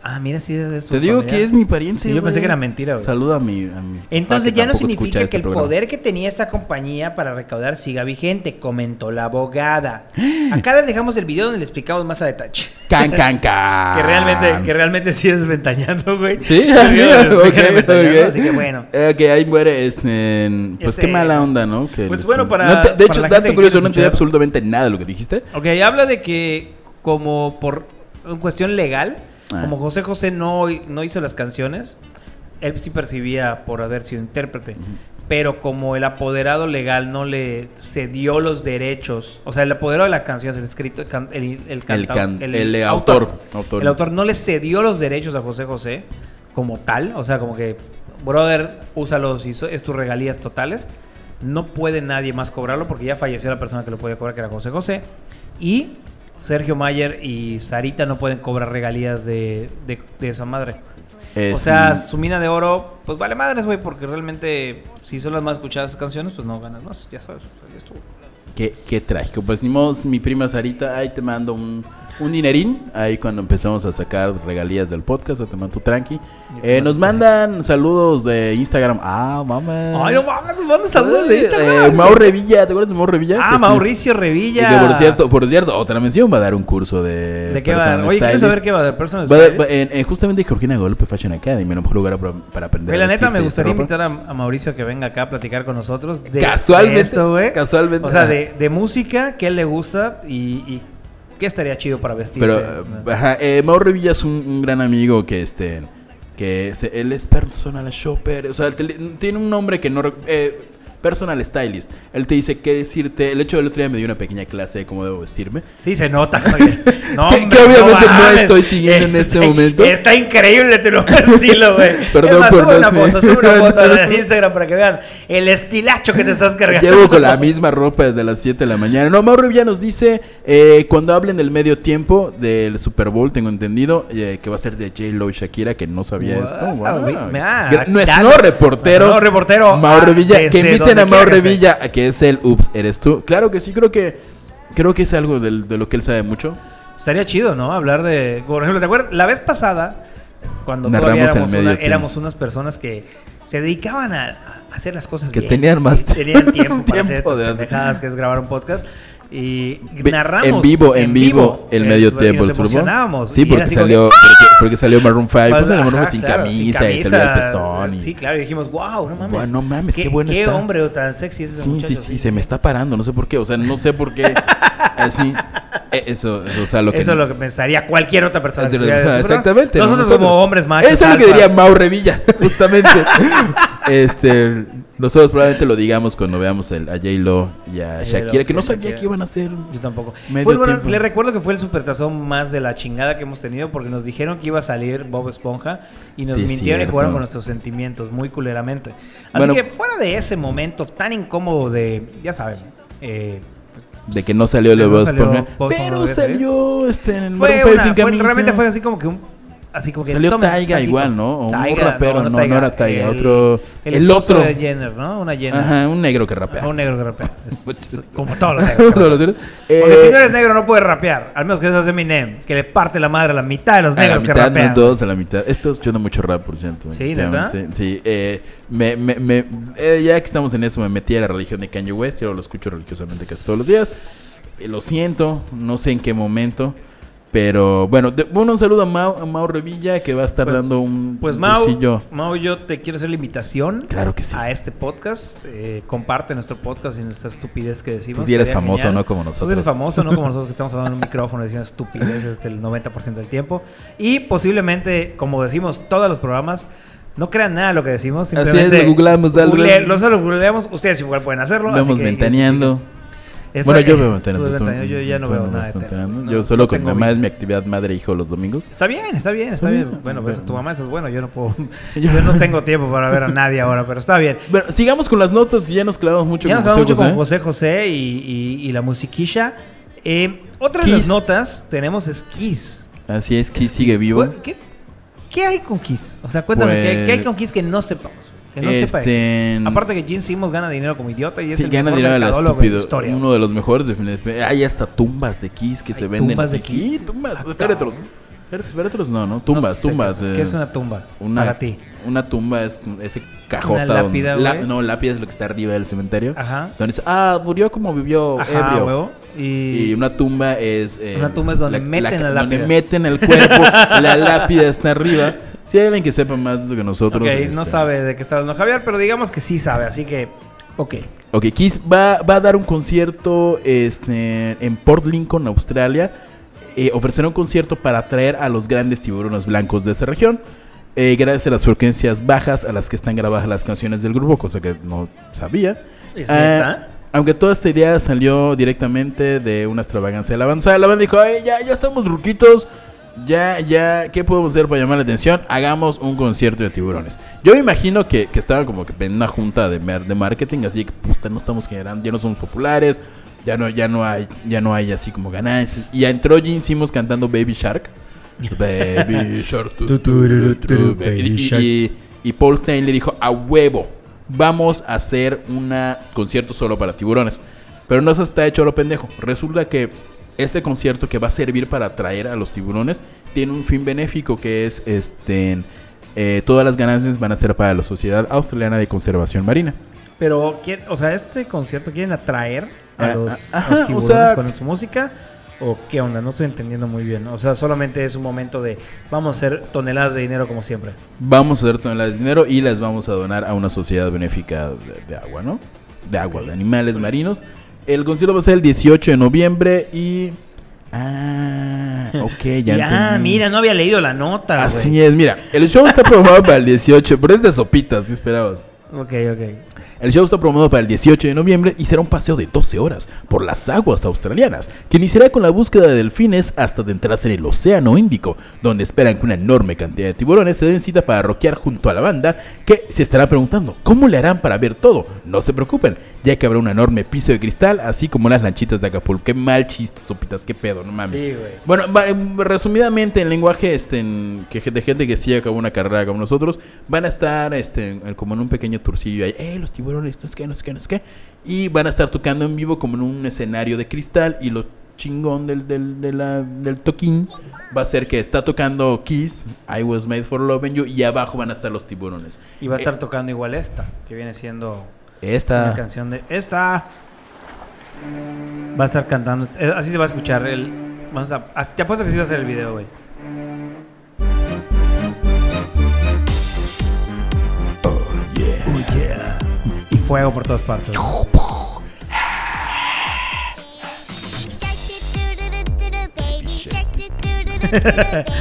ah, mira si es esto. Te digo que es mi pariente. Sí, yo pensé que era mentira, güey. Saluda a mi. a mi Entonces ya no significa que este el programa. poder que tenía esta compañía para recaudar siga vigente, comentó la abogada. Acá les dejamos el video donde le explicamos más a detalle. Can, can, can. Que realmente, que realmente sí es ventaneando, güey. Sí, El video donde ok, explican Ventaneando, ok. Así que bueno. Eh, que ahí muere, este, pues Este, qué mala onda, ¿no? Que pues bueno, para- no te- de para hecho, dato curioso, no entendí absolutamente nada de lo que dijiste. Ok, habla de que como por cuestión legal, Ah. como José José no, no hizo las canciones, él sí percibía por haber sido intérprete. Pero como el apoderado legal no le cedió los derechos, o sea, el apoderado de la canción, el escrito, el, el, el can- autor, autor. el autor no le cedió los derechos a José José como tal, o sea, como que, brother, úsalos y es tus regalías totales. No puede nadie más cobrarlo porque ya falleció la persona que lo podía cobrar, que era José José. Y Sergio Mayer y Sarita no pueden cobrar regalías de, de- de esa madre. Es o sea, un- su mina de oro, pues vale madres, güey, porque realmente si son las más escuchadas canciones, pues no ganas más, ya sabes. ya estuvo. Qué, qué trágico. Pues ni modo, mi prima Sarita, ahí te mando un, un dinerín. Ahí cuando empezamos a sacar regalías del podcast, te mando tu tranqui. Eh, nos mandan saludos de Instagram. Ah, mamá. Ay, no mames, nos mandan saludos de Eh, Instagram. Mau Revilla, ¿te acuerdas de Mau Revilla? Ah, Que. Mauricio Y Revilla. que por cierto, por cierto, otra mención va a dar un curso de. ¿De qué va a dar? Oye, ¿quieres stylist. saber qué va a dar? Personal Va a va- en, en justamente Georgina Golpe Fashion Academy, el mejor lugar para, para aprender. Güey, la a neta me y gustaría invitar a, a Mauricio a que venga acá a platicar con nosotros. De, Casualmente, de esto, güey. casualmente. O sea, de, de música, qué le gusta y, y qué estaría chido para vestirse. Pero, eh, ajá, eh, es un, gran amigo que este. Que se- él es personal shopper. O sea, tiene un nombre que no. eh, personal stylist. Él te dice qué decirte. El hecho del otro día me dio una pequeña clase de cómo debo vestirme. Sí, se nota, Javier. No, Que- hombre, que obviamente no estoy siguiendo en este Está- momento. Está increíble tu nuevo estilo, güey. Perdón Es más, por sube no una foto, sube una foto en Instagram para que vean el estilacho que te estás cargando. Llevo con la misma ropa desde las 7 de la mañana. No, Mauro Revilla nos dice, eh, cuando hablen del medio tiempo del Super Bowl, tengo entendido, eh, que va a ser de J-Lo y Shakira, que no sabía Wow, esto. Wow. ah, Nuestro dale. nuevo reportero. Nuevo reportero, Mauro ah, desde Que inviten donde a Mauro quiera que esté. Revilla, que es el Ups, eres tú. Claro que sí, creo que creo que es algo de lo que él sabe mucho. Estaría chido, ¿no? Hablar de. Por ejemplo, ¿te acuerdas? La vez pasada cuando Narramos todavía éramos, medio una- éramos unas personas que se dedicaban a, a hacer las cosas Que bien. tenían más tenían tiempo para hacer tiempo estas de hacer. pendejadas que es grabar un podcast. Y narramos en vivo, en vivo, el eh, medio tiempo Nos emocionábamos. Sí, porque salió, que, porque, porque salió Maroon 5, pues salió Maroon 5 sin claro, camisa, y salió el pezón. Y... Sí, claro, y dijimos, wow, no mames. No mames, qué bueno Qué está". hombre tan sexy es ese Sí, muchacho. sí, sí, se me está parando, no sé por qué, o sea, no sé por qué. Así, eh, eso, eso, o sea, lo que. Eso es lo que pensaría cualquier otra persona. Que exactamente. ¿no? Nosotros, como hombres machos. Eso es lo que diría Mau Revilla, justamente. este, nosotros probablemente lo digamos cuando veamos el, a J-Lo y a Shakira, que no sabía que iban a hacer. Yo tampoco. Fue bueno, le recuerdo que fue el supertazón más de la chingada que hemos tenido porque nos dijeron que iba a salir Bob Esponja y nos Sí, mintieron y jugaron con nuestros sentimientos muy culeramente. Así Bueno. que fuera de ese momento tan incómodo de, ya saben, eh, De que no salió No Bob Esponja, Pero salió este, en fue, Maroon five una- fue- realmente fue así como que un así como que Salió Taiga igual, ¿no? O un rapero, no, no Taiga, era Taiga, el- otro- el, otro. de Jenner, ¿no? Una Jenner. Ajá, un negro que rapea. Ajá, un negro que rapea. Es como todos los negros. que rapean. negros. Porque Eh, si no eres negro no puedes rapear. Al menos que seas Eminem, que le parte la madre a la mitad de los A la negros que mitad, rapean. no todos, a la mitad. Esto escuchando mucho rap, por cierto. Sí, ¿neta? Sí, sí. Eh, me, me, me- eh, ya que estamos en eso, me metí a la religión de Kanye West. Yo lo escucho religiosamente casi todos los días. Eh, lo siento, no sé en qué momento. Pero bueno, de- bueno, un saludo a Mau, a Mau Revilla que va a estar Pues- dando un Pues Mau, cursillo. Mau, yo te quiero hacer la invitación Claro que sí. a este podcast. Eh, comparte nuestro podcast y nuestra estupidez que decimos. Tú eres famoso, genial. no como Tú nosotros. eres famoso, no como nosotros que estamos hablando en un micrófono diciendo estupideces del 90% del tiempo. Y posiblemente, como decimos todos los programas, no crean nada de lo que decimos. Así es, Simplemente lo googleamos algo. google- solo googleamos, ustedes igual pueden hacerlo. Vemos que Bueno, yo eh, veo tú ventaneando. ves tú- Yo ya no veo ves nada de. Yo solo con mi mamá es mi actividad madre-hijo los domingos. Está bien, está bien, está bien. Bueno, pues Bueno. tu mamá eso es bueno. Yo no puedo. Yo no tengo tiempo para ver a nadie ahora, pero está bien. Bueno, sigamos con las notas. Ya nos clavamos mucho Ya con nos José mucho José. con José José y, y- y la musiquilla. Eh, otra de Kiss. las notas tenemos es Kiss. Así es, Kiss sigue vivo. ¿Cuál- ¿Qué, qué hay con Kiss? O sea, cuéntame, ¿qué, Pues- qué hay con Kiss que no sepamos? Que no sepa de Este. Aparte que Gene Simmons gana dinero como idiota y es Sí, el gana dinero de la la estúpido. historia. Uno de los mejores. definitivamente. Hay hasta tumbas de Kiss que ¿Hay se venden. tumbas de. Kiss? Sí, tumbas. Ah, no, no. No Tumbas, sé tumbas. ¿Qué eh, ¿Qué es una tumba? Una, Para ti. Una tumba es ese cajota. Una donde- lápida, la- güey. no, lápida es lo que está arriba del cementerio. Ajá. Donde dice, ah, murió como vivió Ajá, ebrio. huevo. Y, Y una tumba es... eh, Una tumba es donde meten la Donde lápida. meten el cuerpo, la lápida está arriba. Si hay alguien que sepa más de eso que nosotros... Ok, no este, sabe de qué está hablando Javier, pero digamos que sí sabe, así que. Ok. Ok, Kiss va, va a dar un concierto este, en Port Lincoln, Australia. Eh, ofrecerá un concierto para atraer a los grandes tiburones blancos de esa región. eh, gracias a las frecuencias bajas a las que están grabadas las canciones del grupo, cosa que no sabía. ¿Es Ah, aunque toda esta idea salió directamente de una extravagancia de la banda. O sea, La banda dijo, "Ay, ya, ya estamos ruquitos. Ya, ya, ¿qué podemos hacer para llamar la atención? Hagamos un concierto de tiburones. Yo me imagino que, que estaban como que en una junta de, de marketing, así que puta, no estamos generando, ya no somos populares, ya no, ya no hay, ya no hay así como ganancias. Y ya entró Gene Simmons cantando Baby Shark. Baby Shark. tu, tu, tu, tu, tu, Baby y- Shark. y, y Paul Stein le dijo, a huevo, vamos a hacer un concierto solo para tiburones. Pero no se está hecho lo pendejo. Resulta que este concierto que va a servir para atraer a los tiburones tiene un fin benéfico que es este eh, todas las ganancias van a ser para la Sociedad Australiana de Conservación Marina. Pero, ¿quién- o sea, este concierto quieren atraer a Ah, los, ah, a los ajá, o tiburones sea- con su música. ¿O qué onda? No estoy entendiendo muy bien. O sea, solamente es un momento de vamos a hacer toneladas de dinero como siempre. Vamos a hacer toneladas de dinero y las vamos a donar a una sociedad benéfica de, de agua, ¿no? De agua, de animales marinos. El concierto va a ser el 18 de noviembre y... Ah, ok, ya Y, ah, entendí. mira, no había leído la nota. Así es, mira, el show está programado para el 18, pero es de sopitas, ¿qué esperabas? Ok, ok. El show está programado para el 18 de noviembre y será un paseo de 12 horas por las aguas australianas, que iniciará con la búsqueda de delfines hasta adentrarse en el Océano Índico, donde esperan que una enorme cantidad de tiburones se den cita para rockear junto a la banda, que se estará preguntando cómo le harán para ver todo. No se preocupen, ya que habrá un enorme piso de cristal, así como las lanchitas de Acapulco. Qué mal chiste, sopitas, qué pedo, no mames. Sí. Bueno, em, resumidamente, en lenguaje este, en- que de gente que sí acabó una carrera como nosotros, van a estar este, como en un pequeño tourcillo ahí, eh, los tiburones, no es que, no es que, no es que, y van a estar tocando en vivo como en un escenario de cristal y los chingón del, del, de la- del toquín va a ser que está tocando Kiss, I Was Made for Loving You, y abajo van a estar los tiburones. Y va a estar Eh, tocando igual esta, que viene siendo una Esta. canción de esta. Va a estar cantando. eh, Así se va a escuchar. El, vamos a, te apuesto que sí va a ser el video, güey. Fuego por todas partes.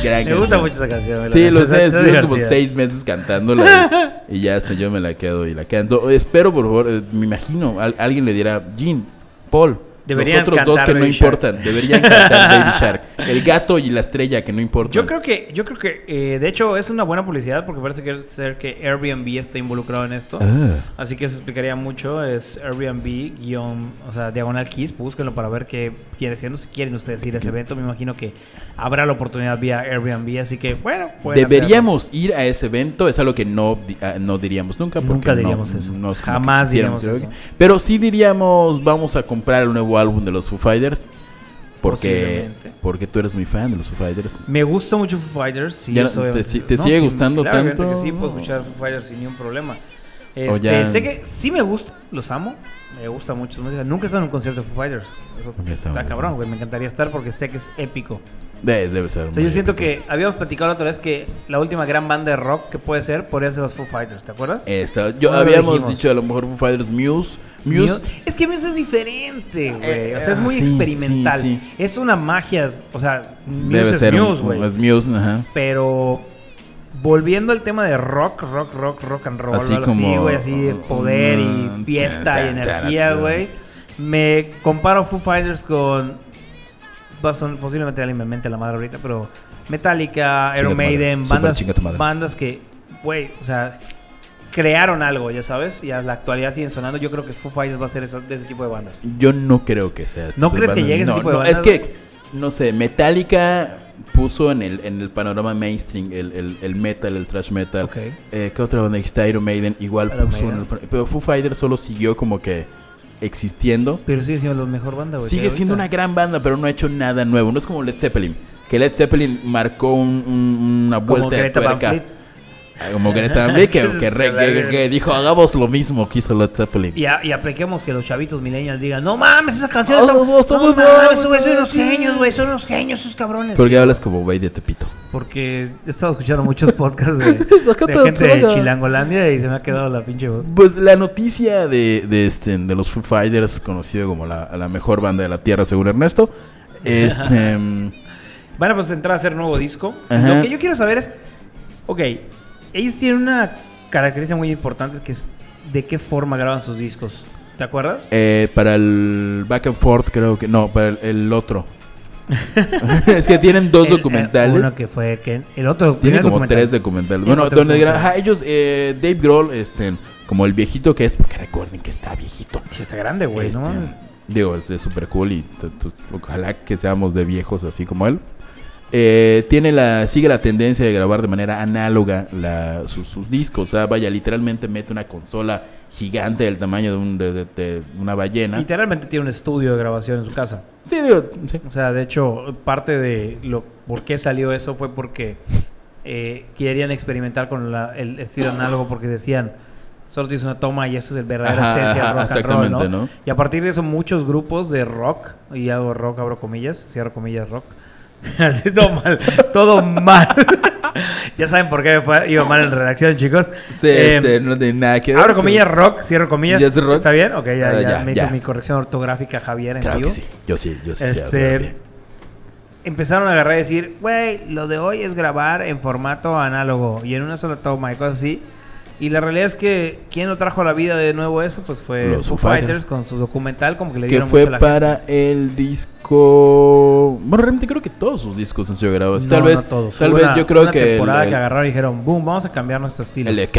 Gran Me gusta mucho esa canción. Sí, lo sé, estuvimos como seis meses cantándola y, y ya hasta yo me la quedo y la canto. Espero, por favor, eh, me imagino, al- alguien le dirá, Jean, Paul, Deberían los otros dos que no Shark". importan, deberían cantar Baby Shark. El gato y la estrella que no importan. Yo creo que, yo creo que, eh, de hecho, es una buena publicidad porque parece que ser que Airbnb está involucrado en esto. Ah. Así que eso explicaría mucho. Es Airbnb guion, o sea, diagonal Kiss. Búsquenlo para ver qué quiere siendo. Si quieren ustedes ir a ese evento, me imagino que habrá la oportunidad vía Airbnb. Así que, bueno, pueden Deberíamos ir a ese evento, es algo que no, ah, no diríamos nunca. Nunca diríamos eso. no Jamás diríamos ir. eso. Pero sí diríamos, vamos a comprar el nuevo álbum de los Foo Fighters. Porque, porque tú eres muy fan de los Foo Fighters. Me gusta mucho Foo Fighters. Sí, Ya no- eso te sigue gustando claro, tanto? que sí, puedo escuchar Foo Fighters sin ningún problema. Este, ya- Sé que sí me gusta, los amo. Me gusta mucho su música. Nunca he estado en un concierto de Foo Fighters. Eso está, cabrón, bien. Me encantaría estar porque sé que es épico. Debe, debe ser. O sea, yo siento que habíamos platicado la otra vez que la última gran banda de rock que puede ser podría ser los Foo Fighters, ¿te acuerdas? Esta, yo habíamos dicho a lo mejor Foo Fighters Muse. Muse. Muse- Es que Muse es diferente, güey. Eh, o sea, es muy sí, experimental. sí, Es una magia. O sea, Muse debe es ser. Muse, güey. es Muse, ajá. Pero volviendo al tema de rock, rock, rock, rock and roll, Así algo así, como- güey, así de poder y fiesta ta, y energía, güey. Me comparo Foo Fighters con posiblemente alguien me mente la madre ahorita, pero Metallica, Iron. Maiden, bandas bandas que güey, o sea, crearon algo, ya sabes, y a la actualidad siguen sonando. Yo creo que Foo Fighters va a ser esa- de ese tipo de bandas. Yo no creo que sea este ¿No crees que llegue ese No, tipo de no, bandas, Es que, no sé, Metallica puso en el, en el panorama mainstream el, el, el metal, el thrash metal. Ok. Eh, ¿Qué otra banda dijiste? Iron Maiden igual Iron puso en el Pero Foo Fighters solo siguió como que existiendo. Pero sigue siendo la mejor banda, güey. Sigue de siendo una gran banda, pero no ha hecho nada nuevo. No es como Led Zeppelin. Que Led Zeppelin marcó un- un- una Como vuelta de Greta Van tuerca. Ah, Como Van Fleet, que, que, que- que dijo, hagamos lo mismo que hizo Led Zeppelin. Y, a- y apliquemos que los chavitos millennials digan, no mames, esa canción Oh, está... oh, está no muy mames, buena, güey, son unos sí". genios, güey, son unos genios esos cabrones. Porque hablas como güey de Tepito. Porque he estado escuchando muchos podcasts de, gente te de. Chilangolandia y se me ha quedado la pinche voz. Pues la noticia de, de, este, de los Foo Fighters, conocido como la, la mejor banda de la Tierra, según Ernesto. Este, Van a entrar a hacer nuevo disco. Ajá. Lo que yo quiero saber es, ok, ellos tienen una característica muy importante que es de qué forma graban sus discos. ¿Te acuerdas? eh, para el Back and Forth, creo que. No, para el, el otro. es que tienen dos El- el- documentales. uno que fue que el otro primer como documental. tres documentales. Bueno, donde gra- documentales. ajá, ellos, eh, Dave Grohl, este, como el viejito que es, porque recuerden que está viejito. Sí, está grande, güey, Este, ¿no? Digo, es súper cool y ojalá que seamos de viejos así como él. Eh, tiene la, sigue la tendencia de grabar de manera análoga la- sus, sus discos. O sea, vaya, literalmente mete una consola gigante del tamaño de, un- de- de- de una ballena. Literalmente tiene un estudio de grabación en su casa. Sí, digo, sí. O sea, de hecho, parte de lo por qué salió eso fue porque eh, querían experimentar con la- el estilo análogo porque decían solo tienes una toma y eso es el verdadero Ajá, esencia ajá, del rock and roll. ¿no? Y a partir de eso muchos grupos de rock y hago rock abro comillas, cierro comillas rock. Así todo mal, todo mal. ya saben por qué me iba mal en redacción, chicos. Sí, Eh, este, no tiene nada que ver. Abro con- comillas rock, cierro comillas. ¿Ya es rock? ¿Está bien? Ok, ya, Ah, ya ya, me ya. hizo mi corrección ortográfica Javier en Claro vivo. que sí. Yo sí, yo sí. Este, empezaron a agarrar y decir, güey, lo de hoy es grabar en formato análogo y en una sola toma y cosas así. Y la realidad es que quien lo trajo a la vida de nuevo eso, pues fue Los Foo Fighters, Fighters. con su documental, como que le que dieron fue mucho a la para el disco. Bueno, realmente creo que todos sus discos han sido grabados. tal No, vez, no todos. tal vez una- yo creo una que el, temporada el- que agarraron y dijeron, boom, vamos a cambiar nuestro estilo. el de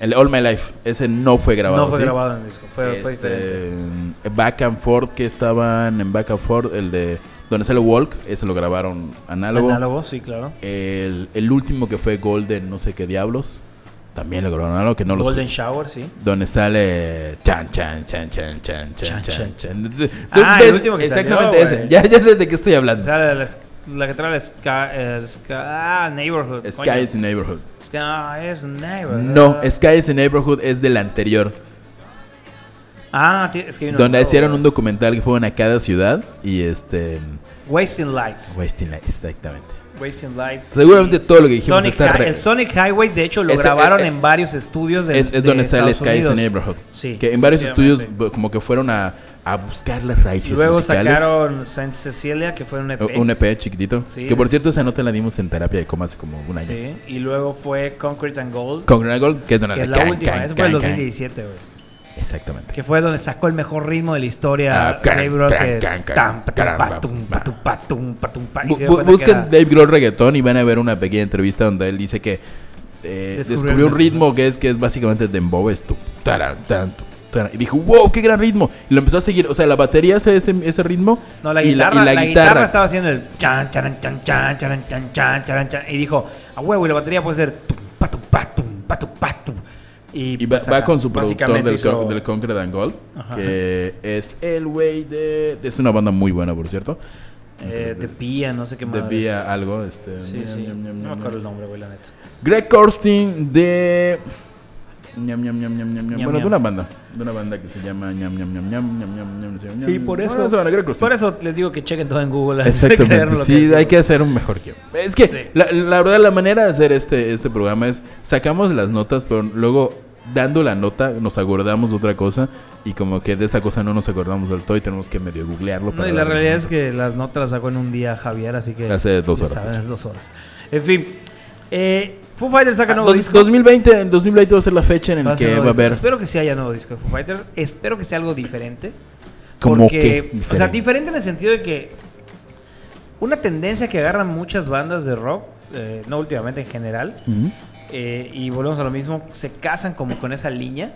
el de All My Life, ese no fue grabado. no fue ¿sí? grabado en el disco, fue, fue Este, diferente. Back and Forth que estaban en Back and Forth, el de donde sale Walk, ese lo grabaron análogo. Análogo, sí, claro. El, el último que fue Golden, no sé qué diablos. También lo grabaron algo que no lo Golden Shower, sí. donde sale chan chan chan chan chan chan Chan, chan. Ah, el último que Exactamente salió, ese. Ya, ya sé de qué estoy hablando. sea, la, la que trae el Sky, ah, Neighborhood. Sky coño. is Neighborhood. Sky is Neighborhood. No, Sky is Neighborhood es del anterior. Ah, es que Donde nuevo, hicieron un documental que fueron a cada ciudad y este. Wasting Lights. Wasting Light, exactamente. Wasting Lights. Seguramente Y todo lo que dijimos Sonic está El Sonic Highways, de hecho, lo Ese- grabaron eh, eh, en varios estudios de, Es, es de donde sale Estados Sky. Neighborhood. Sí, Que en varios estudios como que fueron a, a buscar las raíces Luego musicales. sacaron Saint Cecilia, que fue un EP. Un EP chiquitito. Sí, que por es- cierto, esa nota la dimos en terapia de coma hace como un año. Sí, y luego fue Concrete and Gold, Con Grand Gold, que es donde que es la can, última. can, Eso fue el can, can. 2017, güey. Exactamente. Que fue donde sacó el mejor ritmo de la historia. Ah, can, Dave Grohl, que busquen Dave Grohl reggaetón y van a ver una pequeña entrevista donde él dice que eh, Descubrió un ritmo que es que es básicamente dembow es tu taran, tan, tu, taran. y dijo wow qué gran ritmo y lo empezó a seguir o sea la batería hace ese, ese ritmo No, la y guitarra, y la, guitarra. estaba haciendo el chan, charan, chan, chan, charan, chan, chan, charan, chan, y dijo, a huevo, y la batería puede ser tum, patum, patum, patum, patum. Y, pues, va con su productor del, hizo- del Concrete and Gold Ajá. que es el güey de es una banda muy buena por cierto eh, de Pía, no sé qué más. de Vía algo este Sí, sí. No me acuerdo el nombre, güey, la neta. Greg Korstin de. Ñam, ñam, ñam, ñam, ñam, ñam. Bueno, de una banda. De una banda que se llama Ñam, ñam, ñam, ñam, ñam, ñam, ñam, ñam, Sí, por eso. Bueno, Greg Korstin. Por eso les digo que chequen todo en Google. Exactamente. Sí, hay que hacer un mejor guion. Es que Sí. la, la verdad, la manera de hacer este, este programa es sacamos las notas, pero luego dando la nota nos acordamos de otra cosa y como que de esa cosa no nos acordamos del todo y tenemos que medio googlearlo. No, para y la realidad es que las notas las sacó en un día Javier, así que... Hace dos horas, saben, dos horas. En fin, eh, Foo Fighters saca Ah, nuevo dos- disco. 2020, en 2020 va a ser la fecha en la que va a haber Espero que sí haya nuevo disco de Foo Fighters. Espero que sea algo diferente. como que O sea, diferente. en el sentido de que una tendencia que agarran muchas bandas de rock, eh, no últimamente en general, Ujú. eh, y volvemos a lo mismo, se casan como con esa línea.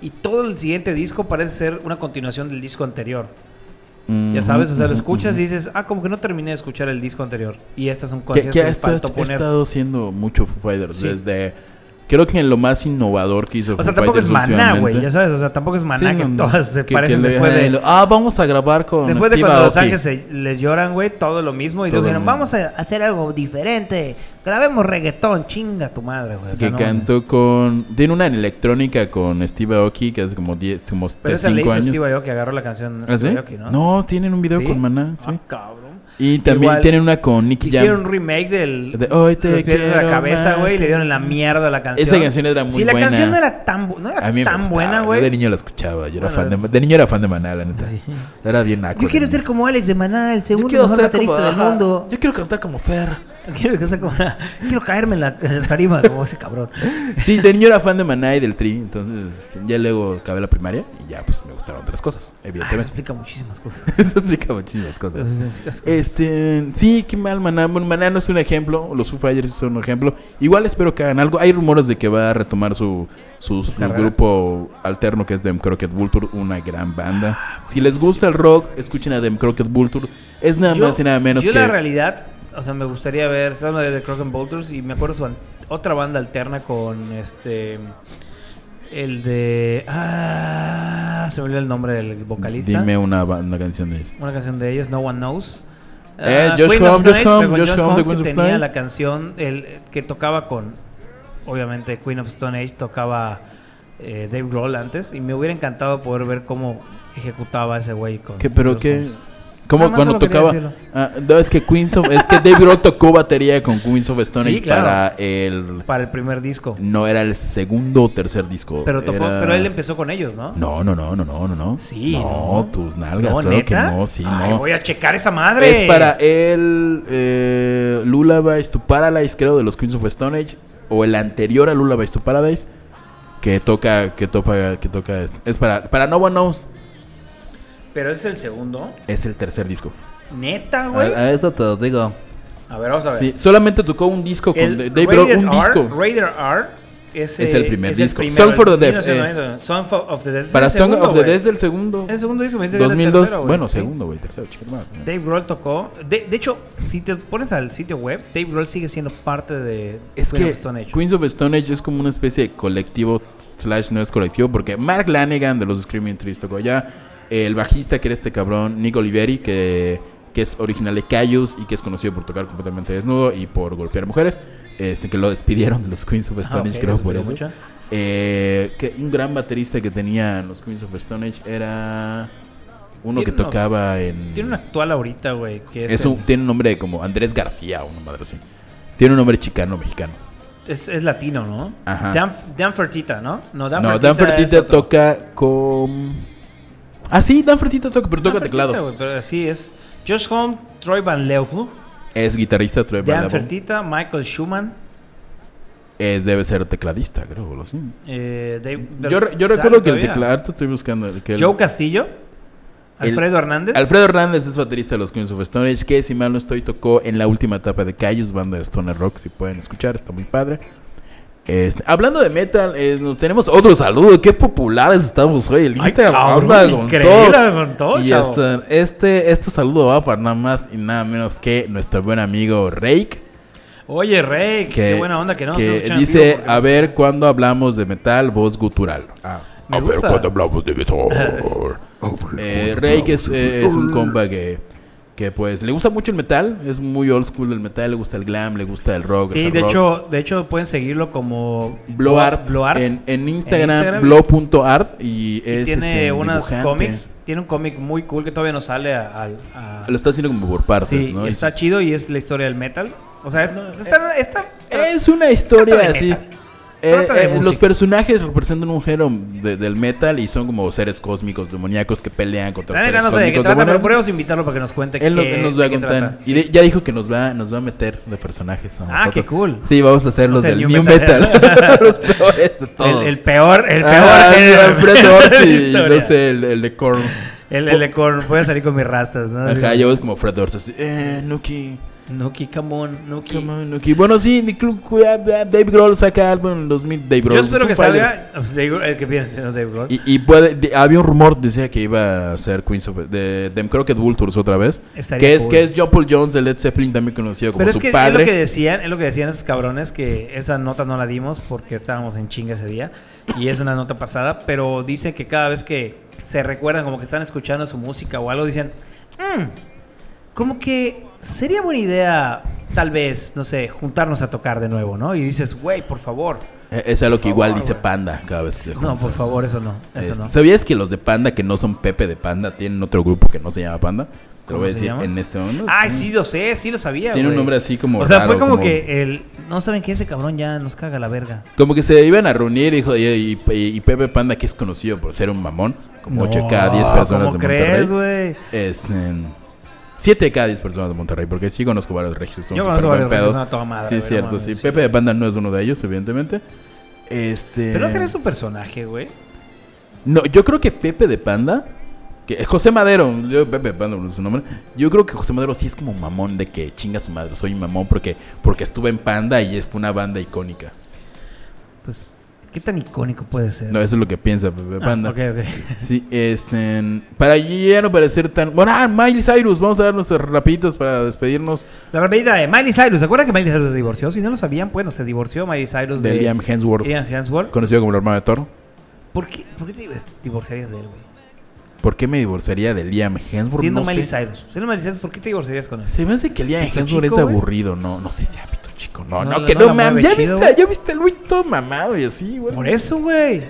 Y todo el siguiente disco parece ser una continuación del disco anterior. Ya sabes, o sea, lo escuchas y dices, ah, como que no terminé de escuchar el disco anterior. Y estas son cosas que que estado, faltó poner. estado haciendo mucho Foo Fighters Sí. desde... Creo que en lo más innovador que hizo O sea, Foo tampoco es maná, güey, ya sabes, o sea, tampoco es maná Sí, que no, todas se Que- parecen que le- después de... Ah, vamos a grabar con Después de Steve cuando Los. Ángeles se- les lloran, güey, todo lo mismo. Y Todo dijeron, vamos a hacer algo diferente. Grabemos reggaetón, chinga tu madre, güey. O sea, que no, cantó con... Tiene una en electrónica con Steve Aoki que hace como 10, como Pero esa le 5 hizo años. Steve Aoki, agarró la canción ¿Ah, sí? Steve Aoki, ¿no? ¿no? tienen un video ¿Sí? con Maná, sí. Ah, cabrón. Y también Igual, tienen una con Nicky Hicieron Jam. un remake del De Hoy te Los de la quiero cabeza, güey, y le dieron la mierda a la canción. Esa canción era muy Sí, la buena. canción no era tan, no era A mí me tan gustaba, buena, yo güey. de niño la escuchaba. Yo era Bueno, fan de, de niño era fan de Maná, la neta. Sí. Era bien naco. Yo quiero ser como Alex de Maná, el Yo segundo quiero mejor baterista como- del mundo. Yo quiero cantar como Fer. Quiero, que sea como una- quiero caerme en la, en la tarima como ese cabrón. Sí, niño era fan de Maná y del Tri. Entonces, ya luego acabé la primaria y ya, pues me gustaron otras cosas, Ah, eso evidentemente. explica muchísimas cosas. Eso explica muchísimas cosas. Este, sí, qué mal, Maná. Bueno, Maná no es un ejemplo. Los Foo Fighters son un ejemplo. Igual espero que hagan algo. Hay rumores de que va a retomar su, su, grupo alterno que es Dem Crockett Vulture, una gran banda. Si les gusta el rock, escuchen a Dem Crockett Vulture. Es nada Yo- más y nada menos yo que. la realidad, o sea, me gustaría ver, estamos de The Crock and Bolters y me acuerdo su otra banda alterna con este el de ah, se me olvidó el nombre del vocalista. Dime una, una canción de ellos. Una canción de ellos, No One Knows. Eh, Ah, Josh Homme, Josh con Josh Queens que tenía la canción el, que tocaba con obviamente Queen of Stone Age tocaba eh, Dave Grohl antes y me hubiera encantado poder ver cómo ejecutaba ese güey con ¿Qué, pero qué? Homes. ¿Cómo Nada más cuando tocaba? Ah, no, es que Queens of, es que Dave Grohl tocó batería con Queens of Stone Sí, claro. para el para el primer disco. no era el segundo o tercer disco. Pero tocó, era- pero él empezó con ellos, ¿no? No, no, no, no, no, no, no. Sí, no, no. tus nalgas, No, claro ¿neta? que no, sí, Ay, no. voy a checar esa madre. Es para el eh, Lullabies to Paradise, creo, de los Queens of Stone Age o el anterior a Lullabies to Paradise que toca que toca que toca es, es para para No One Knows, Pero es el segundo. es el tercer disco. Neta, güey. A, a eso te lo digo. A ver, vamos a ver. Sí, solamente tocó un disco con El Dave Grohl, Rated un R, disco. Raider R ese Es el primer es disco. primero, Song for the el Deaf, 1990. Song for- of the Deaf. es Para el Song segundo, of the. Dead es el segundo. El segundo disco, me dice que es el 2002. tercero, bueno, segundo, güey. Tercero, madre. Dave Grohl tocó. De, de hecho, si te pones al sitio web, Dave Grohl sigue siendo parte de Es Queen que of Stone Age. Queens of Stone Age es como una especie de colectivo slash no es colectivo porque Mark Lanigan de los Screaming Trees tocó allá. El bajista que era este cabrón, Nick Oliveri, que, que es original de Cayus y que es conocido por tocar completamente desnudo y por golpear mujeres. Este, que lo despidieron de los Queens of Ah, Stone creo por eso. mucho. Eh, que un gran baterista que tenían los Queens of Stone Age era uno que uno- tocaba en... Tiene un actual ahorita, güey. Que es, es un- el- tiene un nombre como Andrés García o una madre así. Tiene un nombre chicano, mexicano. es, es latino, ¿no? Ajá. Dan, Dan Fertita, ¿no? No, Dan no, Fertita, Dan Fertita toca con. Ah, sí, Dan Fertita toca, pero Dan toca teclado. pero sí, es Josh Home, Troy Van Leeuwen, Es guitarrista, Troy Van Dan Leeuwen. Fertita, Michael Schumann. Es, debe ser tecladista, creo. Lo sé. Eh, Dave- Yo, re- yo ¿Sale recuerdo que el teclado. Estoy buscando. el- Que el- Joe Castillo. el- Alfredo Hernández. Alfredo Hernández es baterista de los Queens of Stone Age. Que si mal no estoy, tocó en la última etapa de Cayus, banda de Stoner Rock. Si pueden escuchar, está muy padre. Este, hablando de metal, eh, nos tenemos otro saludo. Qué populares estamos hoy. El Ay, cabrón, anda con increíble, todo. con todo, y hasta este, este saludo va para nada más y nada menos que nuestro buen amigo Rake. Oye, Rey, Que, qué buena onda que no. que dice, porque- a ver cuándo hablamos de metal, voz gutural. Me a gusta. ver cuándo hablamos de metal. eh, Rake es, eh, es un compa que, que pues le gusta mucho el metal, es muy old school del metal, le gusta el glam, le gusta el rock. Sí, el de rock. hecho, de hecho pueden seguirlo como Blowart, Blowart. en, en Instagram, Instagram. blow.art y Y es tiene este, dibujante. cómics. Tiene un cómic muy cool que todavía no sale al. a- Lo está haciendo como por partes, sí, ¿no? está Y- chido y es la historia del metal. O sea, es, está, está- Es una historia así. metal. Eh, eh, los personajes representan un género de- del metal y son como seres cósmicos demoníacos que pelean contra neta seres no sé de qué trata, pero podemos invitarlo para que nos cuente Él, qué- nos va a contar. Y Sí. de- ya dijo que nos va, nos va a meter de personajes a Ah, qué cool. Sí, vamos a hacer los O sea, el del new Metal. metal. los peores de El, todos. el peor, el peor Ah, de la y historia. no sé, el, el de Korn. El, el de Korn, voy a salir con mis rastas, ¿no? Ajá, yo ves como Fred Dorsey. así, Eh, Nuki. Nuki, come on, Nuki. Come on, Nuki. Bueno, sí, ah, ah, Dave Grohl saca álbum en el 2000. Dave Grohl. Yo espero que salga Dave Grohl, el que piensa señor Dave Grohl. Y, y puede, de- había un rumor, decía que iba a ser Queens of de Them Crooked Vultures otra vez. Estaría Que es, cool. que es John Paul Jones de Led Zeppelin, también conocido como Pero es su que padre. es lo que decían, es lo que decían esos cabrones que esa nota no la dimos porque estábamos en chinga ese día y es una nota pasada, pero dicen que cada vez que se recuerdan como que están escuchando su música o algo dicen, "Mm, como que sería buena idea tal vez, no sé, juntarnos a tocar de nuevo, ¿no? Y dices, "Güey, por favor." Eh, Es algo que igual dice. Panda cada vez que se No, juntan. por favor, eso no, eso Este, no. ¿Sabías que los de Panda, que no son Pepe de Panda, tienen otro grupo que no se llama Panda? Te lo ¿Cómo voy a decir llama? en este momento. Ay, sí lo sé, sí lo sabía. Tiene un nombre así como O sea, fue como, como- que el no saben que ese cabrón ya nos caga la verga. Como que se iban a reunir hijo, y, y- y Pepe Panda, que es conocido por ser un mamón, como 8 de cada 10 personas ¿cómo de crees, Monterrey. güey? Este, 7 de cada 10 personas de Monterrey, porque sí conozco varios regios. son Yo conozco varios regios, son a toda madre, Sí, es cierto, mames, sí. sí. Pepe de Panda no es uno de ellos, evidentemente. Este... Pero será su personaje, güey. No, yo creo que Pepe de Panda, que José Madero, yo Pepe de Panda no es su nombre. Yo creo que José Madero sí es como mamón de que chinga su madre, soy un mamón porque porque estuve en Panda y es- fue una banda icónica. Pues, ¿qué tan icónico puede ser? No, eso es lo que piensa Pepe Ah, Panda. ok, ok. Sí, este, para ya no parecer tan, bueno, ah, Miley Cyrus, vamos a dar nuestros rapiditos para despedirnos La rapidita de Miley Cyrus. ¿Se acuerdan que Miley Cyrus se divorció? Si no lo sabían, bueno, se divorció Miley Cyrus de de, Liam Hemsworth, Liam Hemsworth. conocido como el hermano de Thor. ¿Por qué, ¿Por qué te divorciarías de él, güey? ¿Por qué me divorciaría de Liam Hemsworth? Siendo No Miley sé. Cyrus. Siendo Miley Cyrus, ¿por qué te divorciarías con él? Se me hace que Liam ¿Pito Hemsworth es chico, aburrido, no, no sé si chico. No, No, que no no, mames. ¿Ya viste, ya viste el Luis todo mamado y así, güey. Por eso, güey.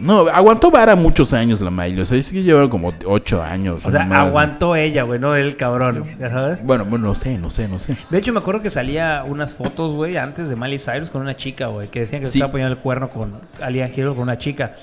No, aguantó vara muchos años la Miley. O sea, sí que llevaron como 8 años. O sea, más. aguantó ella, güey, no él, cabrón. ¿Ya sabes? Bueno, bueno, no sé, no sé, no sé. De hecho, me acuerdo que salía unas fotos, güey, antes de Miley Cyrus con una chica, güey, que decían que se estaba poniendo el cuerno con Liam Hemsworth con una chica.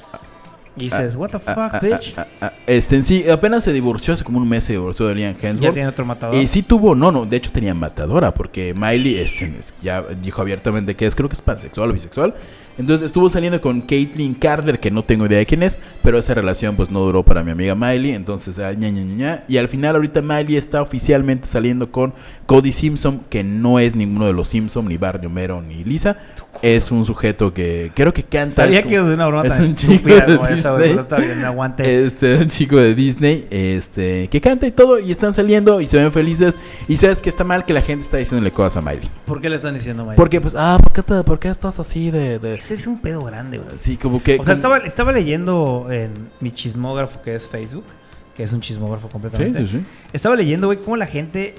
Y dices, what the fuck, Ah, ah, bitch. ah, ah, este, en sí, apenas se divorció, hace como un mes se divorció de Liam ya Hemsworth. tiene otro matador. Y sí tuvo, no, no, de hecho tenía matadora, porque Miley este, es- ya dijo abiertamente que es, creo que es pansexual o bisexual. Entonces estuvo saliendo con Caitlyn Carter, que no tengo idea de quién es, pero esa relación pues no duró para mi amiga Miley, entonces ah, ña, ña, ña, ña. y al final ahorita Miley está oficialmente saliendo con Cody Simpson, que no es ninguno de los Simpson, ni Barney Homero, ni Lisa, es un sujeto que creo que canta. Sabía es que hacer una broma es tan un chico estúpida de como esa, pero está bien, me aguante. Este, un chico de Disney, este, que canta y todo, y están saliendo y se ven felices. Y sabes que está mal que la gente está diciéndole cosas a Miley. ¿Por qué le están diciendo, Mike? Porque, pues, ah, ¿por qué, te- por qué estás así de, de- Ese es un pedo grande, güey. Sí, como que. O sea, como- estaba, estaba leyendo en mi chismógrafo, que es Facebook, que es un chismógrafo Sí, completamente. sí, sí. Estaba leyendo, güey, cómo la gente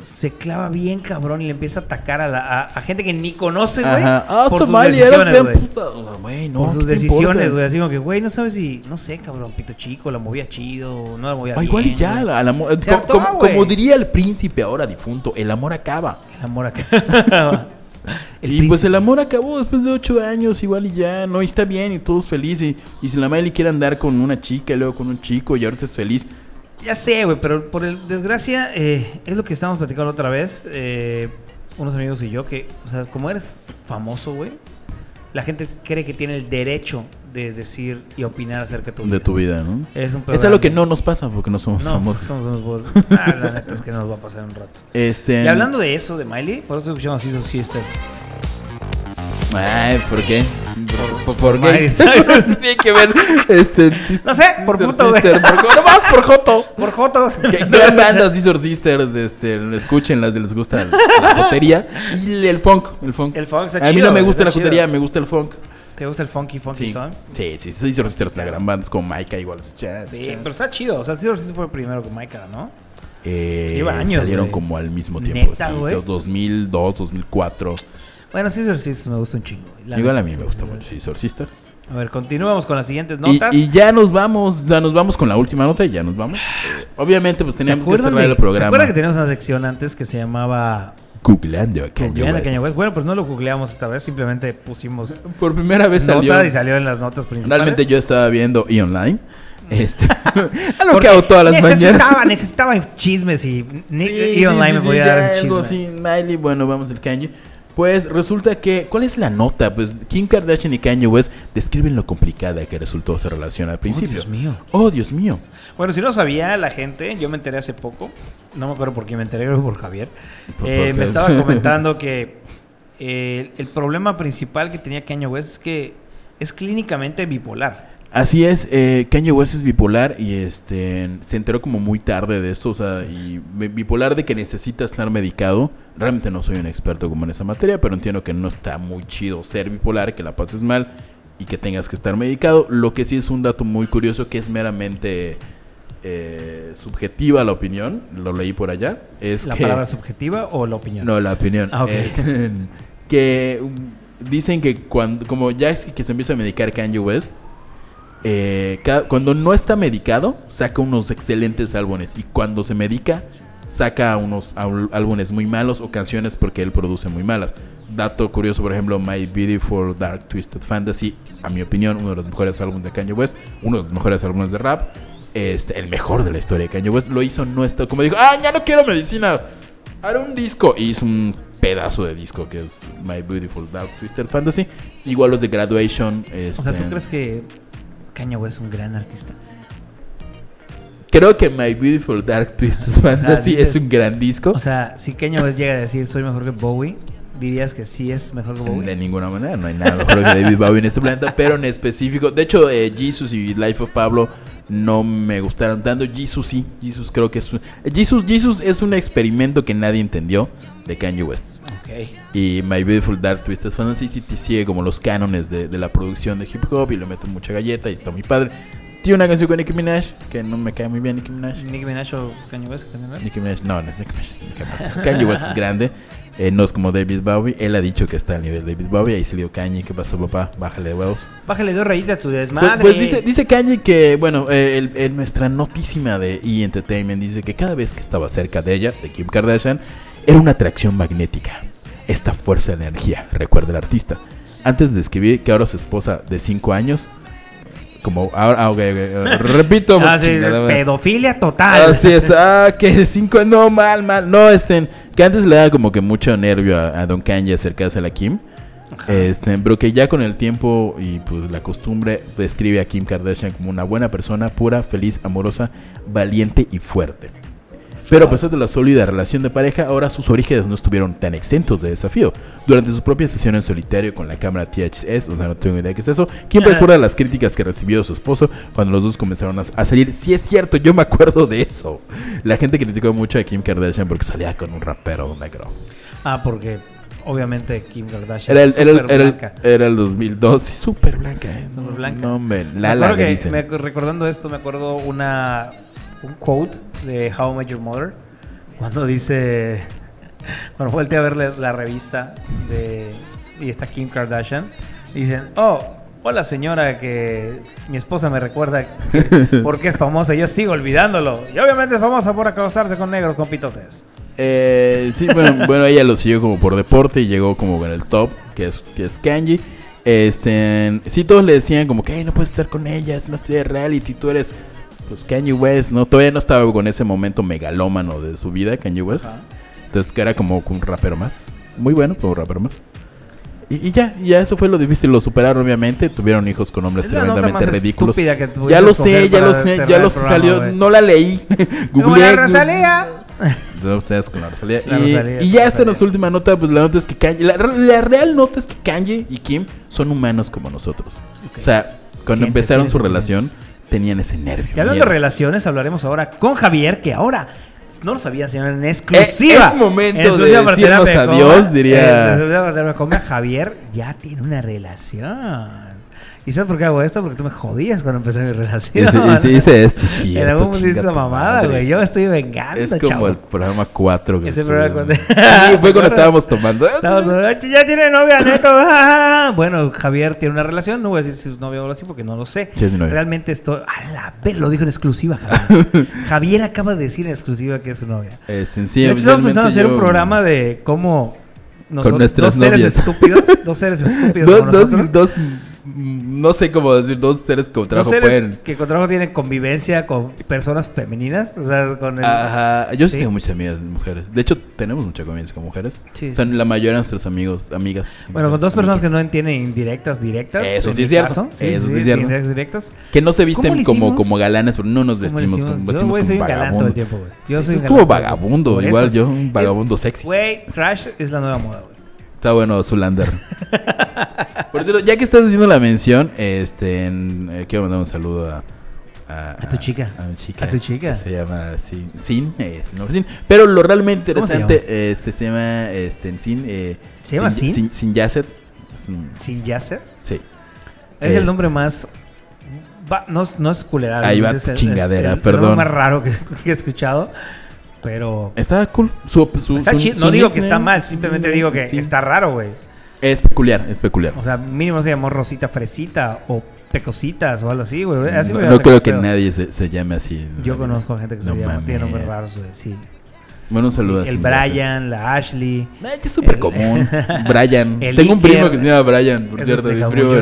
se clava bien cabrón y le empieza a atacar a, la, a, a gente que ni conoce, güey. Ah, por sus decisiones, güey. no, por ¿qué sus decisiones, güey. Así como que, güey, no sabes si, no sé, cabrón, pito chico, la movía chido, no la movía Ah, bien. igual y ya, la- como, diría el príncipe ahora difunto, el amor acaba. El amor acá. El y pues el amor acabó después de ocho años, igual y ya, no, y está bien, y todos felices. Y, y si la Miley quiere andar con una chica y luego con un chico y ahorita es feliz, Ya sé, güey, pero por el, desgracia, eh, es lo que estábamos platicando otra vez, eh, unos amigos y yo, que, o sea, como eres famoso, güey, la gente cree que tiene el derecho de decir y opinar acerca de tu vida. de tu vida, ¿no? Es un Es algo que no nos pasa porque no somos No, famosos. somos unos Ah, la neta es que nos va a pasar un rato. Este. Y hablando de eso, de Miley, por eso escuchamos Scissor Sisters. Ay, ¿por qué? ¿Por, por, por qué? Tiene que ver. Este. No sé, por puto, güey. No más por Joto. Por Jotos. Qué gran banda Scissor Sisters, este, escúchenlas les gusta la, jotería y el funk, el funk. El funk está A mí no me gusta la jotería, me gusta el funk. ¿Te gusta el funky, funky Sí, song? sí, sí, Scissor Sisters una gran banda, como Maika igual. Sí, pero está chido. O sea, Sisters fue primero con Micah, ¿no? Eh, lleva años, salieron como al mismo tiempo, Neta, sí, güey. 2002, 2004. Bueno, Scissor Sisters me gusta un chingo. La Igual a mí sí, me gusta sí, mucho sí. Scissor Sister. A ver, continuamos con las siguientes notas. y ya nos vamos, ya nos vamos con la última nota y ya nos vamos. Eh, obviamente, pues ¿Se teníamos que cerrar de- el programa. ¿Se acuerdan que teníamos una sección antes que se llamaba Googleando a Kanye West. Kanye West? Bueno, pues no lo googleamos esta vez, simplemente pusimos Por primera vez salió. y salió en las notas principales. Realmente yo estaba viendo E! Online. Este, a lo Porque que hago todas las necesitaba, mañanas. necesitaba chismes y Sí, y online sí, me sí, podía ya dar el algo chisme. así, Miley, bueno, vamos al Kanye. Pues resulta que, ¿cuál es la nota? Pues Kim Kardashian y Kanye West describen lo complicada que resultó esa relación al principio. Dios mío. Oh, Dios mío. Bueno, si no sabía la gente, yo me enteré hace poco, no me acuerdo por quién me enteré, creo que por Javier. Por- Eh, por me estaba comentando que eh, el problema principal que tenía Kanye West es que es clínicamente bipolar. Así es, eh, Kanye West es bipolar y este se enteró como muy tarde de esto, o sea, y bi- bipolar de que necesita estar medicado. Realmente no soy un experto como en esa materia, pero entiendo que no está muy chido ser bipolar, que la pases mal y que tengas que estar medicado. Lo que sí es un dato muy curioso que es meramente eh, subjetiva la opinión, lo leí por allá. Es ¿La que, palabra subjetiva o la opinión? no, la opinión. Ah. Eh, que um, dicen que cuando, como ya es que se empieza a medicar Kanye West, eh, cuando no está medicado, saca unos excelentes álbumes. Y cuando se medica, saca unos álbumes muy malos o canciones porque él produce muy malas. Dato curioso, por ejemplo, My Beautiful Dark Twisted Fantasy, a mi opinión, uno de los mejores álbumes de Kanye West, uno de los mejores álbumes de rap, este, el mejor de la historia de Kanye West, lo hizo no está como dijo, ah, ya no quiero medicina, haré un disco. Y hizo un pedazo de disco que es My Beautiful Dark Twisted Fantasy. Igual los de Graduation. O sea, ¿tú este, crees que Kanye West es un gran artista? Creo que My Beautiful Dark Twisted Fantasy dices- es un gran disco. O sea, si Kanye West llega a decir soy mejor que Bowie, dirías que sí es mejor que Bowie. De ninguna manera, no hay nada mejor que David Bowie en este planeta, pero en específico. De hecho, eh, Jesus y Life of Pablo no me gustaron tanto. Jesus sí, Jesus creo que es un. Jesus, Jesus es un experimento que nadie entendió de Kanye West. Ok. Y My Beautiful Dark Twisted Fantasy sí sigue como los cánones de, de la producción de hip hop y le meten mucha galleta y está muy padre. Tiene una canción con Nicki Minaj que no me cae muy bien, Nicki Minaj. Nicki Minaj o Kanye West, Kanye West. Nicki Minaj, no, no es. Nicki Minaj. Kanye West es grande. Eh, no es como David Bowie. Él ha dicho que está al nivel de David Bowie. Ahí se dio Kanye. ¿Qué pasó, papá? Bájale de huevos. Bájale dos rayitas a tu Pues, desmadre. pues dice, dice Kanye que, bueno, eh, el- el- nuestra notísima de E! Entertainment dice que cada vez que estaba cerca de ella, de Kim Kardashian, era una atracción magnética. Esta fuerza de energía, recuerda el artista. Antes de escribir que ahora su esposa de 5 años Como ahora, ah, ok. Repito, Ah, sí, chingada madre. pedofilia total. Así está, ah, que cinco, no, mal, mal. No, este, que antes le daba como que mucho nervio a, a Don Kanye acercarse a la Kim. Este, pero que ya con el tiempo y pues la costumbre describe a Kim Kardashian como una buena persona, pura, feliz, amorosa, valiente y fuerte. Pero a pesar de la sólida relación de pareja, ahora sus orígenes no estuvieron tan exentos de desafío. Durante su propia sesión en solitario con la cámara THS, o sea, no tengo idea qué es eso, Kim recuerda las críticas que recibió su esposo cuando los dos comenzaron a, salir. Sí es cierto, yo me acuerdo de eso. La gente criticó mucho a Kim Kardashian porque salía con un rapero negro. Ah, porque obviamente Kim Kardashian Era el, es era el, súper era el- blanca. era el 2002, sí, súper blanca. eh. Súper blanca. No, Me Lala acuerdo le que me recordando esto, me acuerdo una un quote de How I Met Your Mother cuando dice cuando volteé a ver la, la revista de y está Kim Kardashian dicen, "Oh, hola señora que mi esposa me recuerda que- porque es famosa, yo sigo olvidándolo. Y obviamente es famosa por acostarse con negros con pitotes." Eh, sí, bueno, bueno, ella lo siguió como por deporte y llegó como en el top, que es, que es Kanji. Este, sí, todos le decían como que "Ay, no puedes estar con ella, es una estrella de reality, tú eres pues Kanye West, ¿no? Todavía no estaba con ese momento megalómano de su vida, Kanye West. Entonces que era como un rapero más. Muy bueno, pero un rapero más. Y, y ya, ya eso fue lo difícil, lo superaron obviamente, tuvieron hijos con hombres Es tremendamente ridículos. Ya lo sé, ya lo sé, ya lo salió, no la leí. Googleé, la Rosalía. no, ustedes con la Rosalía. La y, Rosalía, y ya esta nuestra última nota, pues la nota es que Kanye, la, la real nota es que Kanye y Kim son humanos como nosotros. O sea, cuando Siente, empezaron su sentimientos. Tenían ese nervio. Y hablando miedo. de relaciones, hablaremos ahora con Javier, que ahora no lo sabía, señor, en exclusiva. Eh, es momento En exclusiva de decirnos adiós, Coma, diría. eh, en exclusiva de Coma, Javier ya tiene una relación. ¿Y sabes por qué hago esto? Porque tú me jodías cuando empecé mi relación. Hice, hice- hice esto, sí. en algún momento hice esa mamada, güey. Yo me estoy vengando, Es como chavo. el programa 4. Ese programa cuando- Sí, fue cuando estábamos tomando. Estamos, ya tiene novia, neto. ah". Bueno, Javier tiene una relación. No voy a decir si es novia o algo así porque no lo sé. Sí, es mi novia. Realmente estoy. A la ver, lo dijo en exclusiva, Javier. Javier acaba de decir en exclusiva que es su novia. De hecho, estamos pensando hacer yo- un programa de cómo nosotros, nuestras dos seres estúpidos, dos seres estúpidos Dos, como dos, nosotros, dos, no sé cómo decir, dos seres con trabajo seres pueden. que con trabajo tienen convivencia con personas femeninas, o sea, con el, Ajá, yo sí, Sí. tengo muchas amigas mujeres. De hecho, tenemos mucha convivencia con mujeres. Sí, Son la mayoría de nuestros amigos, amigas. bueno, con dos amigas. personas que no entienden indirectas directas. Eso sí es cierto, caso. eso sí es cierto. Indirectas directas. Que no se ¿Cómo visten como, como galanes, pero no nos ¿Cómo le vestimos como, Yo, vestimos soy como un galán todo el tiempo, güey. Yo Sí, soy un como galán vagabundo, igual yo, un vagabundo sexy. Güey, trash es la nueva moda, güey. Está bueno, Zulander. Por cierto, ya que estás haciendo la mención, este, en- eh, quiero mandar un saludo a... A, A tu chica. A mi chica. A tu chica. Se llama Sin. Sin, eh, sin nombre Sin. Pero lo realmente ¿Cómo se interesante este, se llama este, Sin. eh, ¿Se llama Sin? Sin, Sin Yasset. Es un- Sin Yasser. Sí. Es Este. el nombre más. va- no, no es culera. Ahí va es tu chingadera, es el perdón. nombre más raro que, que he escuchado. Pero. Está cool. Su, su- Está su- chido. No digo que está mal, simplemente digo que sí. está raro, güey. Es peculiar, es peculiar. O sea, mínimo se llamó Rosita Fresita o Pecositas o algo así, güey. Así no me no creo que nadie se, se llame así. Yo conozco gente que se No llama, tiene nombres raros, güey. Sí. Bueno, un saludo Sí, el. Brian, la Ashley. Eh, que es súper común. Brian. El Tengo un primo que se llama Brian, por cierto. mi primo.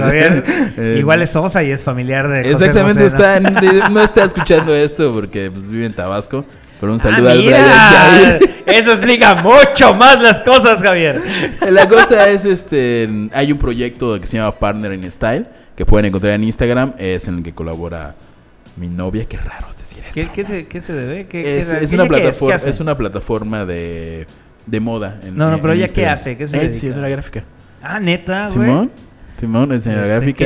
Eh, Igual es Sosa y es familiar de. Exactamente, José, ¿no? está en- de- no está escuchando esto porque pues, vive en Tabasco. Pero un Ah, saludo al mira, Brian Jair. Eso explica mucho más las cosas, Javier. La cosa es, este, hay un proyecto que se llama Partner in Style, que pueden encontrar en Instagram, es en el que colabora mi novia, qué raro es decir esto. ¿Qué, qué se, qué se debe? ¿Qué, Es, es una plataforma, es, una plataforma de, de moda. en- No, no, pero en ella qué hace, ¿qué se Es dedica? diseñadora gráfica. Ah, neta, güey. Simón, Simón, diseñadora Este, gráfica.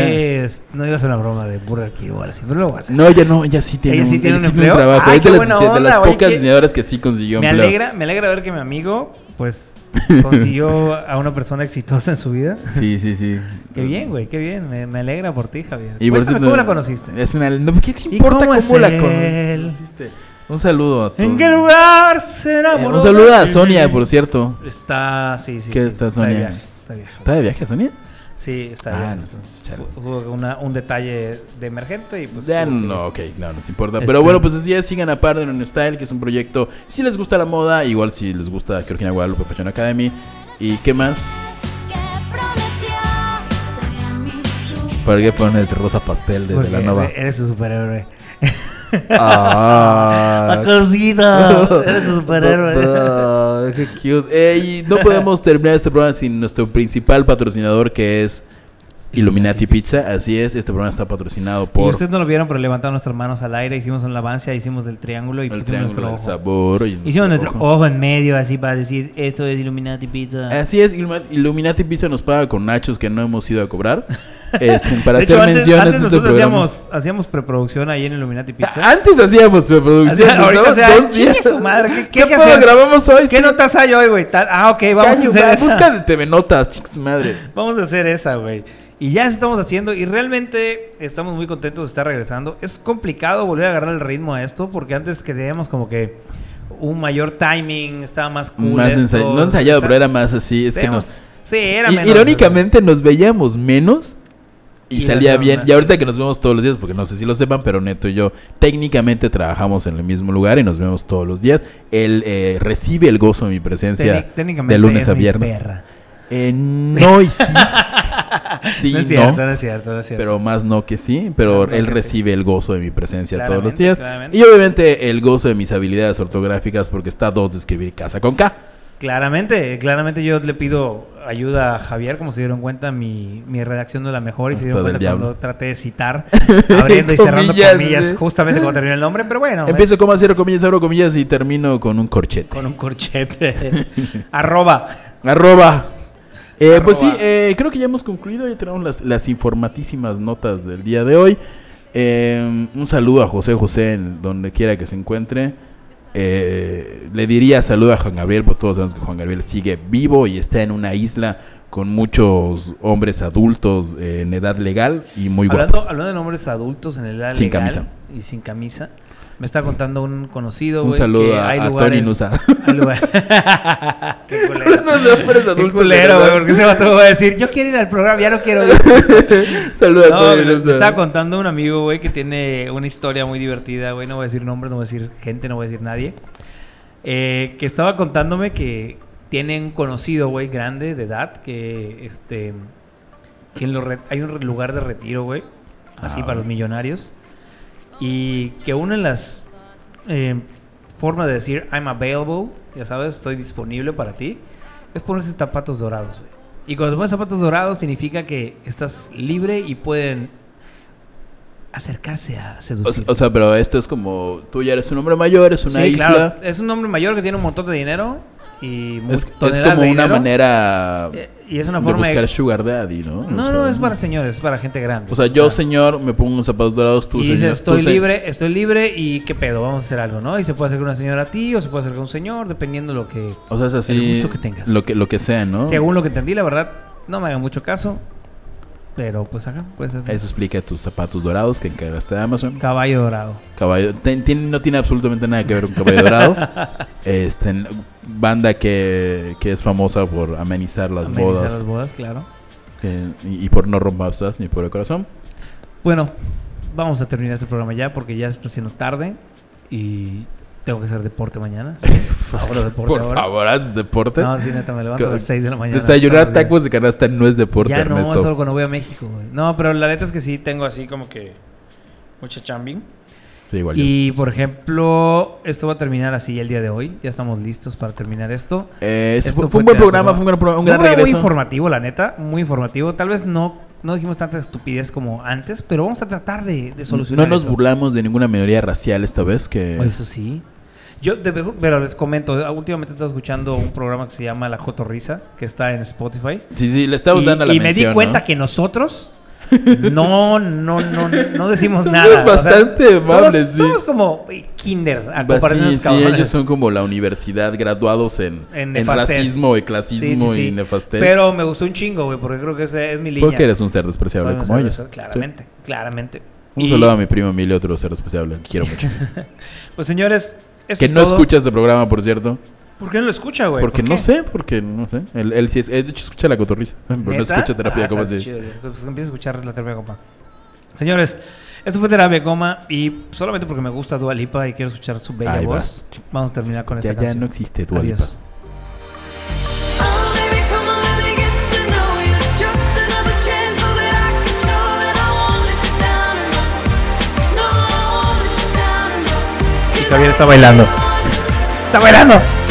No iba a una broma de Burger King o así, pero lo voy a hacer. No, ella no, ella sí tiene, ¿Ella sí un, tiene un sí tiene empleo? trabajo. Ay, es de las, dise- de onda, las oye, pocas diseñadoras que sí consiguió me empleo. alegra, me alegra ver que mi amigo, pues, consiguió a una persona exitosa en su vida. Sí, sí, sí. Qué bien, güey, qué bien. Me, me alegra por ti, Javier. Y por eso ¿Cómo no- la conociste? Es una, no, ¿Qué te ¿Y importa cómo la conociste? Un saludo a todos. ¿En qué lugar se Eh, un saludo a Sonia, por cierto. Está, sí, sí. ¿Qué sí, está de Sonia? viaje, Está viaje. ¿Está de viaje, Sonia? Sí, está Ah, bien. entonces. Hubo una- un detalle de emergente y pues. Ya no, ok, claro, nos importa. Este- Pero bueno, pues así es, sigan a Partner in Style, que es un proyecto. Si les gusta la moda, igual si les gusta Georgina Guadalupe Fashion Academy. ¿Y qué más? ¿Para qué pones rosa pastel de Porque Velanova? Eres su superhéroe. Ah, ¡La cosita! Eres un superhéroe. Qué cute. Eh, y no podemos terminar este programa sin nuestro principal patrocinador que es Illuminati Pizza. Así es, este programa está patrocinado Y por ustedes no lo vieron, pero levantamos nuestras manos al aire, hicimos una alabanza, hicimos del triángulo y el Triángulo nuestro ojo. Sabor. y Hicimos nuestro ojo. ojo en medio, así para decir, esto es Illuminati Pizza. Así es, Illuminati Pizza nos paga con nachos que no hemos ido a cobrar. Este, para de hacer hecho, antes, menciones antes este nosotros programa. hacíamos, hacíamos preproducción ahí en Illuminati Pizza. Antes hacíamos preproducción. Así, ahorita, nos o sea, dos días. su madre, ¿qué- qué ¿Qué, que hacer? grabamos hoy? ¿Qué Sí. notas hay hoy, güey? Ah, ok, vamos Caño, a hacer va, esa. Busca de TV Notas, chicos madre. Vamos a hacer esa, güey. Y ya estamos haciendo y realmente estamos muy contentos de estar regresando. Es complicado volver a agarrar el ritmo a esto porque antes que teníamos como que un mayor timing, estaba más cool más esto. ensay- no ensayado, O sea, pero era más así. Es que teníamos- nos. Sí, era menos. irónicamente nos veíamos menos y, salía bien. Y ahorita que nos vemos todos los días, porque no sé si lo sepan, pero Neto y yo técnicamente trabajamos en el mismo lugar y nos vemos todos los días. Él eh, recibe el gozo de mi presencia de lunes es a mi viernes. perra. Eh, no y sí. sí, no es no. cierto, no es cierto, no es cierto. Pero más no que sí, pero él sí. recibe el gozo de mi presencia todos los días. claramente. Y obviamente el gozo de mis habilidades ortográficas porque está a dos de escribir casa con K. Claramente, claramente yo le pido ayuda a Javier, como se dieron cuenta, mi, mi redacción no es la mejor y se dieron cuenta cuando traté de citar, abriendo y cerrando Comillas, justamente cuando terminó el nombre, pero bueno. Empiezo es como a cierro comillas, abro comillas y termino con un corchete. con un corchete. Arroba. Arroba. Eh, Pues sí, eh, creo que ya hemos concluido. Ya tenemos las, las informatísimas notas del día de hoy. Eh, un saludo a José José, donde quiera que se encuentre. Eh, le diría saludo a Juan Gabriel, pues todos sabemos que Juan Gabriel sigue vivo y está en una isla con muchos hombres adultos eh, en edad legal y muy Hablando, guapos. hablando de hombres adultos en edad Sin legal camisa. y sin camisa, me está contando un conocido, Un güey, saludo que a- hay a lugares, Tony Nusa. hay lugar- Qué culero. De hombres Qué culero, güey, porque ese vato va a decir, yo quiero ir al programa, ya no quiero ir. Saludos a No, todos. me, estaba contando un amigo, güey, que tiene una historia muy divertida, güey. No voy a decir nombres, no voy a decir gente, no voy a decir nadie. Eh, que estaba contándome que tiene un conocido, güey, grande de edad, que este. Que en los hay un lugar de retiro, güey. Así Ah, para los millonarios. Y que una de las eh, formas de decir I'm available, ya sabes, estoy disponible para ti, es ponerse zapatos dorados, güey. Y cuando te pones zapatos dorados significa que estás libre y pueden acercarse a O, seducir. o sea, pero esto es como tú ya eres un hombre mayor, es una sí, isla. claro. Es un hombre mayor que tiene un montón de dinero y Es, como una manera Eh, Y es una de forma de... buscar sugar daddy, ¿no? No, O no, es para señores, es para gente grande. O sea, yo, señor, me pongo unos zapatos dorados, tú, y señor. dices, tú, estoy se- libre, estoy libre y qué pedo, vamos a hacer algo, ¿no? Y se puede acercar una señora a ti o se puede acercar un señor, dependiendo lo que... O sea, es así. el gusto que tengas. Lo que, lo que sea, ¿no? Según lo que entendí, la verdad, no me hagan mucho caso, pero pues acá puede ser Eso explica tus zapatos dorados que encargaste de Amazon. caballo dorado. Caballo. ten- no tiene absolutamente nada que ver con caballo dorado. este, banda que, que es famosa por amenizar las Amenizar bodas. las bodas, claro. eh, y, y por no romper mi pobre corazón. Bueno, vamos a terminar este programa ya porque ya se está haciendo tarde y tengo que hacer deporte mañana. Sí, ahora deporte Por ahora. favor, haz deporte. No, sí, neta, me levanto a las 6 de la mañana. Desayunar tacos de canasta no es deporte, Ya no, Ernesto. solo cuando voy a México, güey. No, pero la neta es que sí tengo así como que mucha chambing. Sí, igual yo. Y por ejemplo, esto va a terminar así el día de hoy. Ya estamos listos para terminar esto. Eh, es- Esto fue, fue un buen programa, fue un gran, programa, un gran un programa muy informativo, la neta. Muy informativo. Tal vez no, no dijimos tanta estupidez como antes, pero vamos a tratar de, de solucionar No nos eso. burlamos de ninguna minoría racial esta vez que... Eso sí. Yo, de- pero les comento, últimamente he estado escuchando un programa que se llama La Jotorrisa, que está en Spotify. Sí, sí, le estamos y dando la y me di cuenta ¿no? que nosotros no, no, no, no decimos Somos nada. bastante amables, somos, sí. somos como kinder a comparación sí, sí, ellos son como la universidad graduados en, En en, racismo y clasismo y nefastez. Pero me gustó un chingo, güey, porque creo que ese es mi línea. Porque eres un ser despreciable Soy como ellos. Claramente, claramente. Un Y, saludo a mi primo Emilio, otro ser despreciable, que quiero mucho. Pues señores, eso que es no todo. escucha este programa, por cierto. ¿Por qué no lo escucha, güey? Porque no sé, porque no sé. Él, sí es, él de hecho escucha la cotorriza, pero no escucha terapia ah, coma. Pues empieza a escuchar la terapia coma. Señores, esto fue terapia coma y solamente porque me gusta Dua Lipa y quiero escuchar su bella voz, vamos a terminar con esta ya canción. Ya no existe Dua Lipa. Javier está bailando. Está bailando.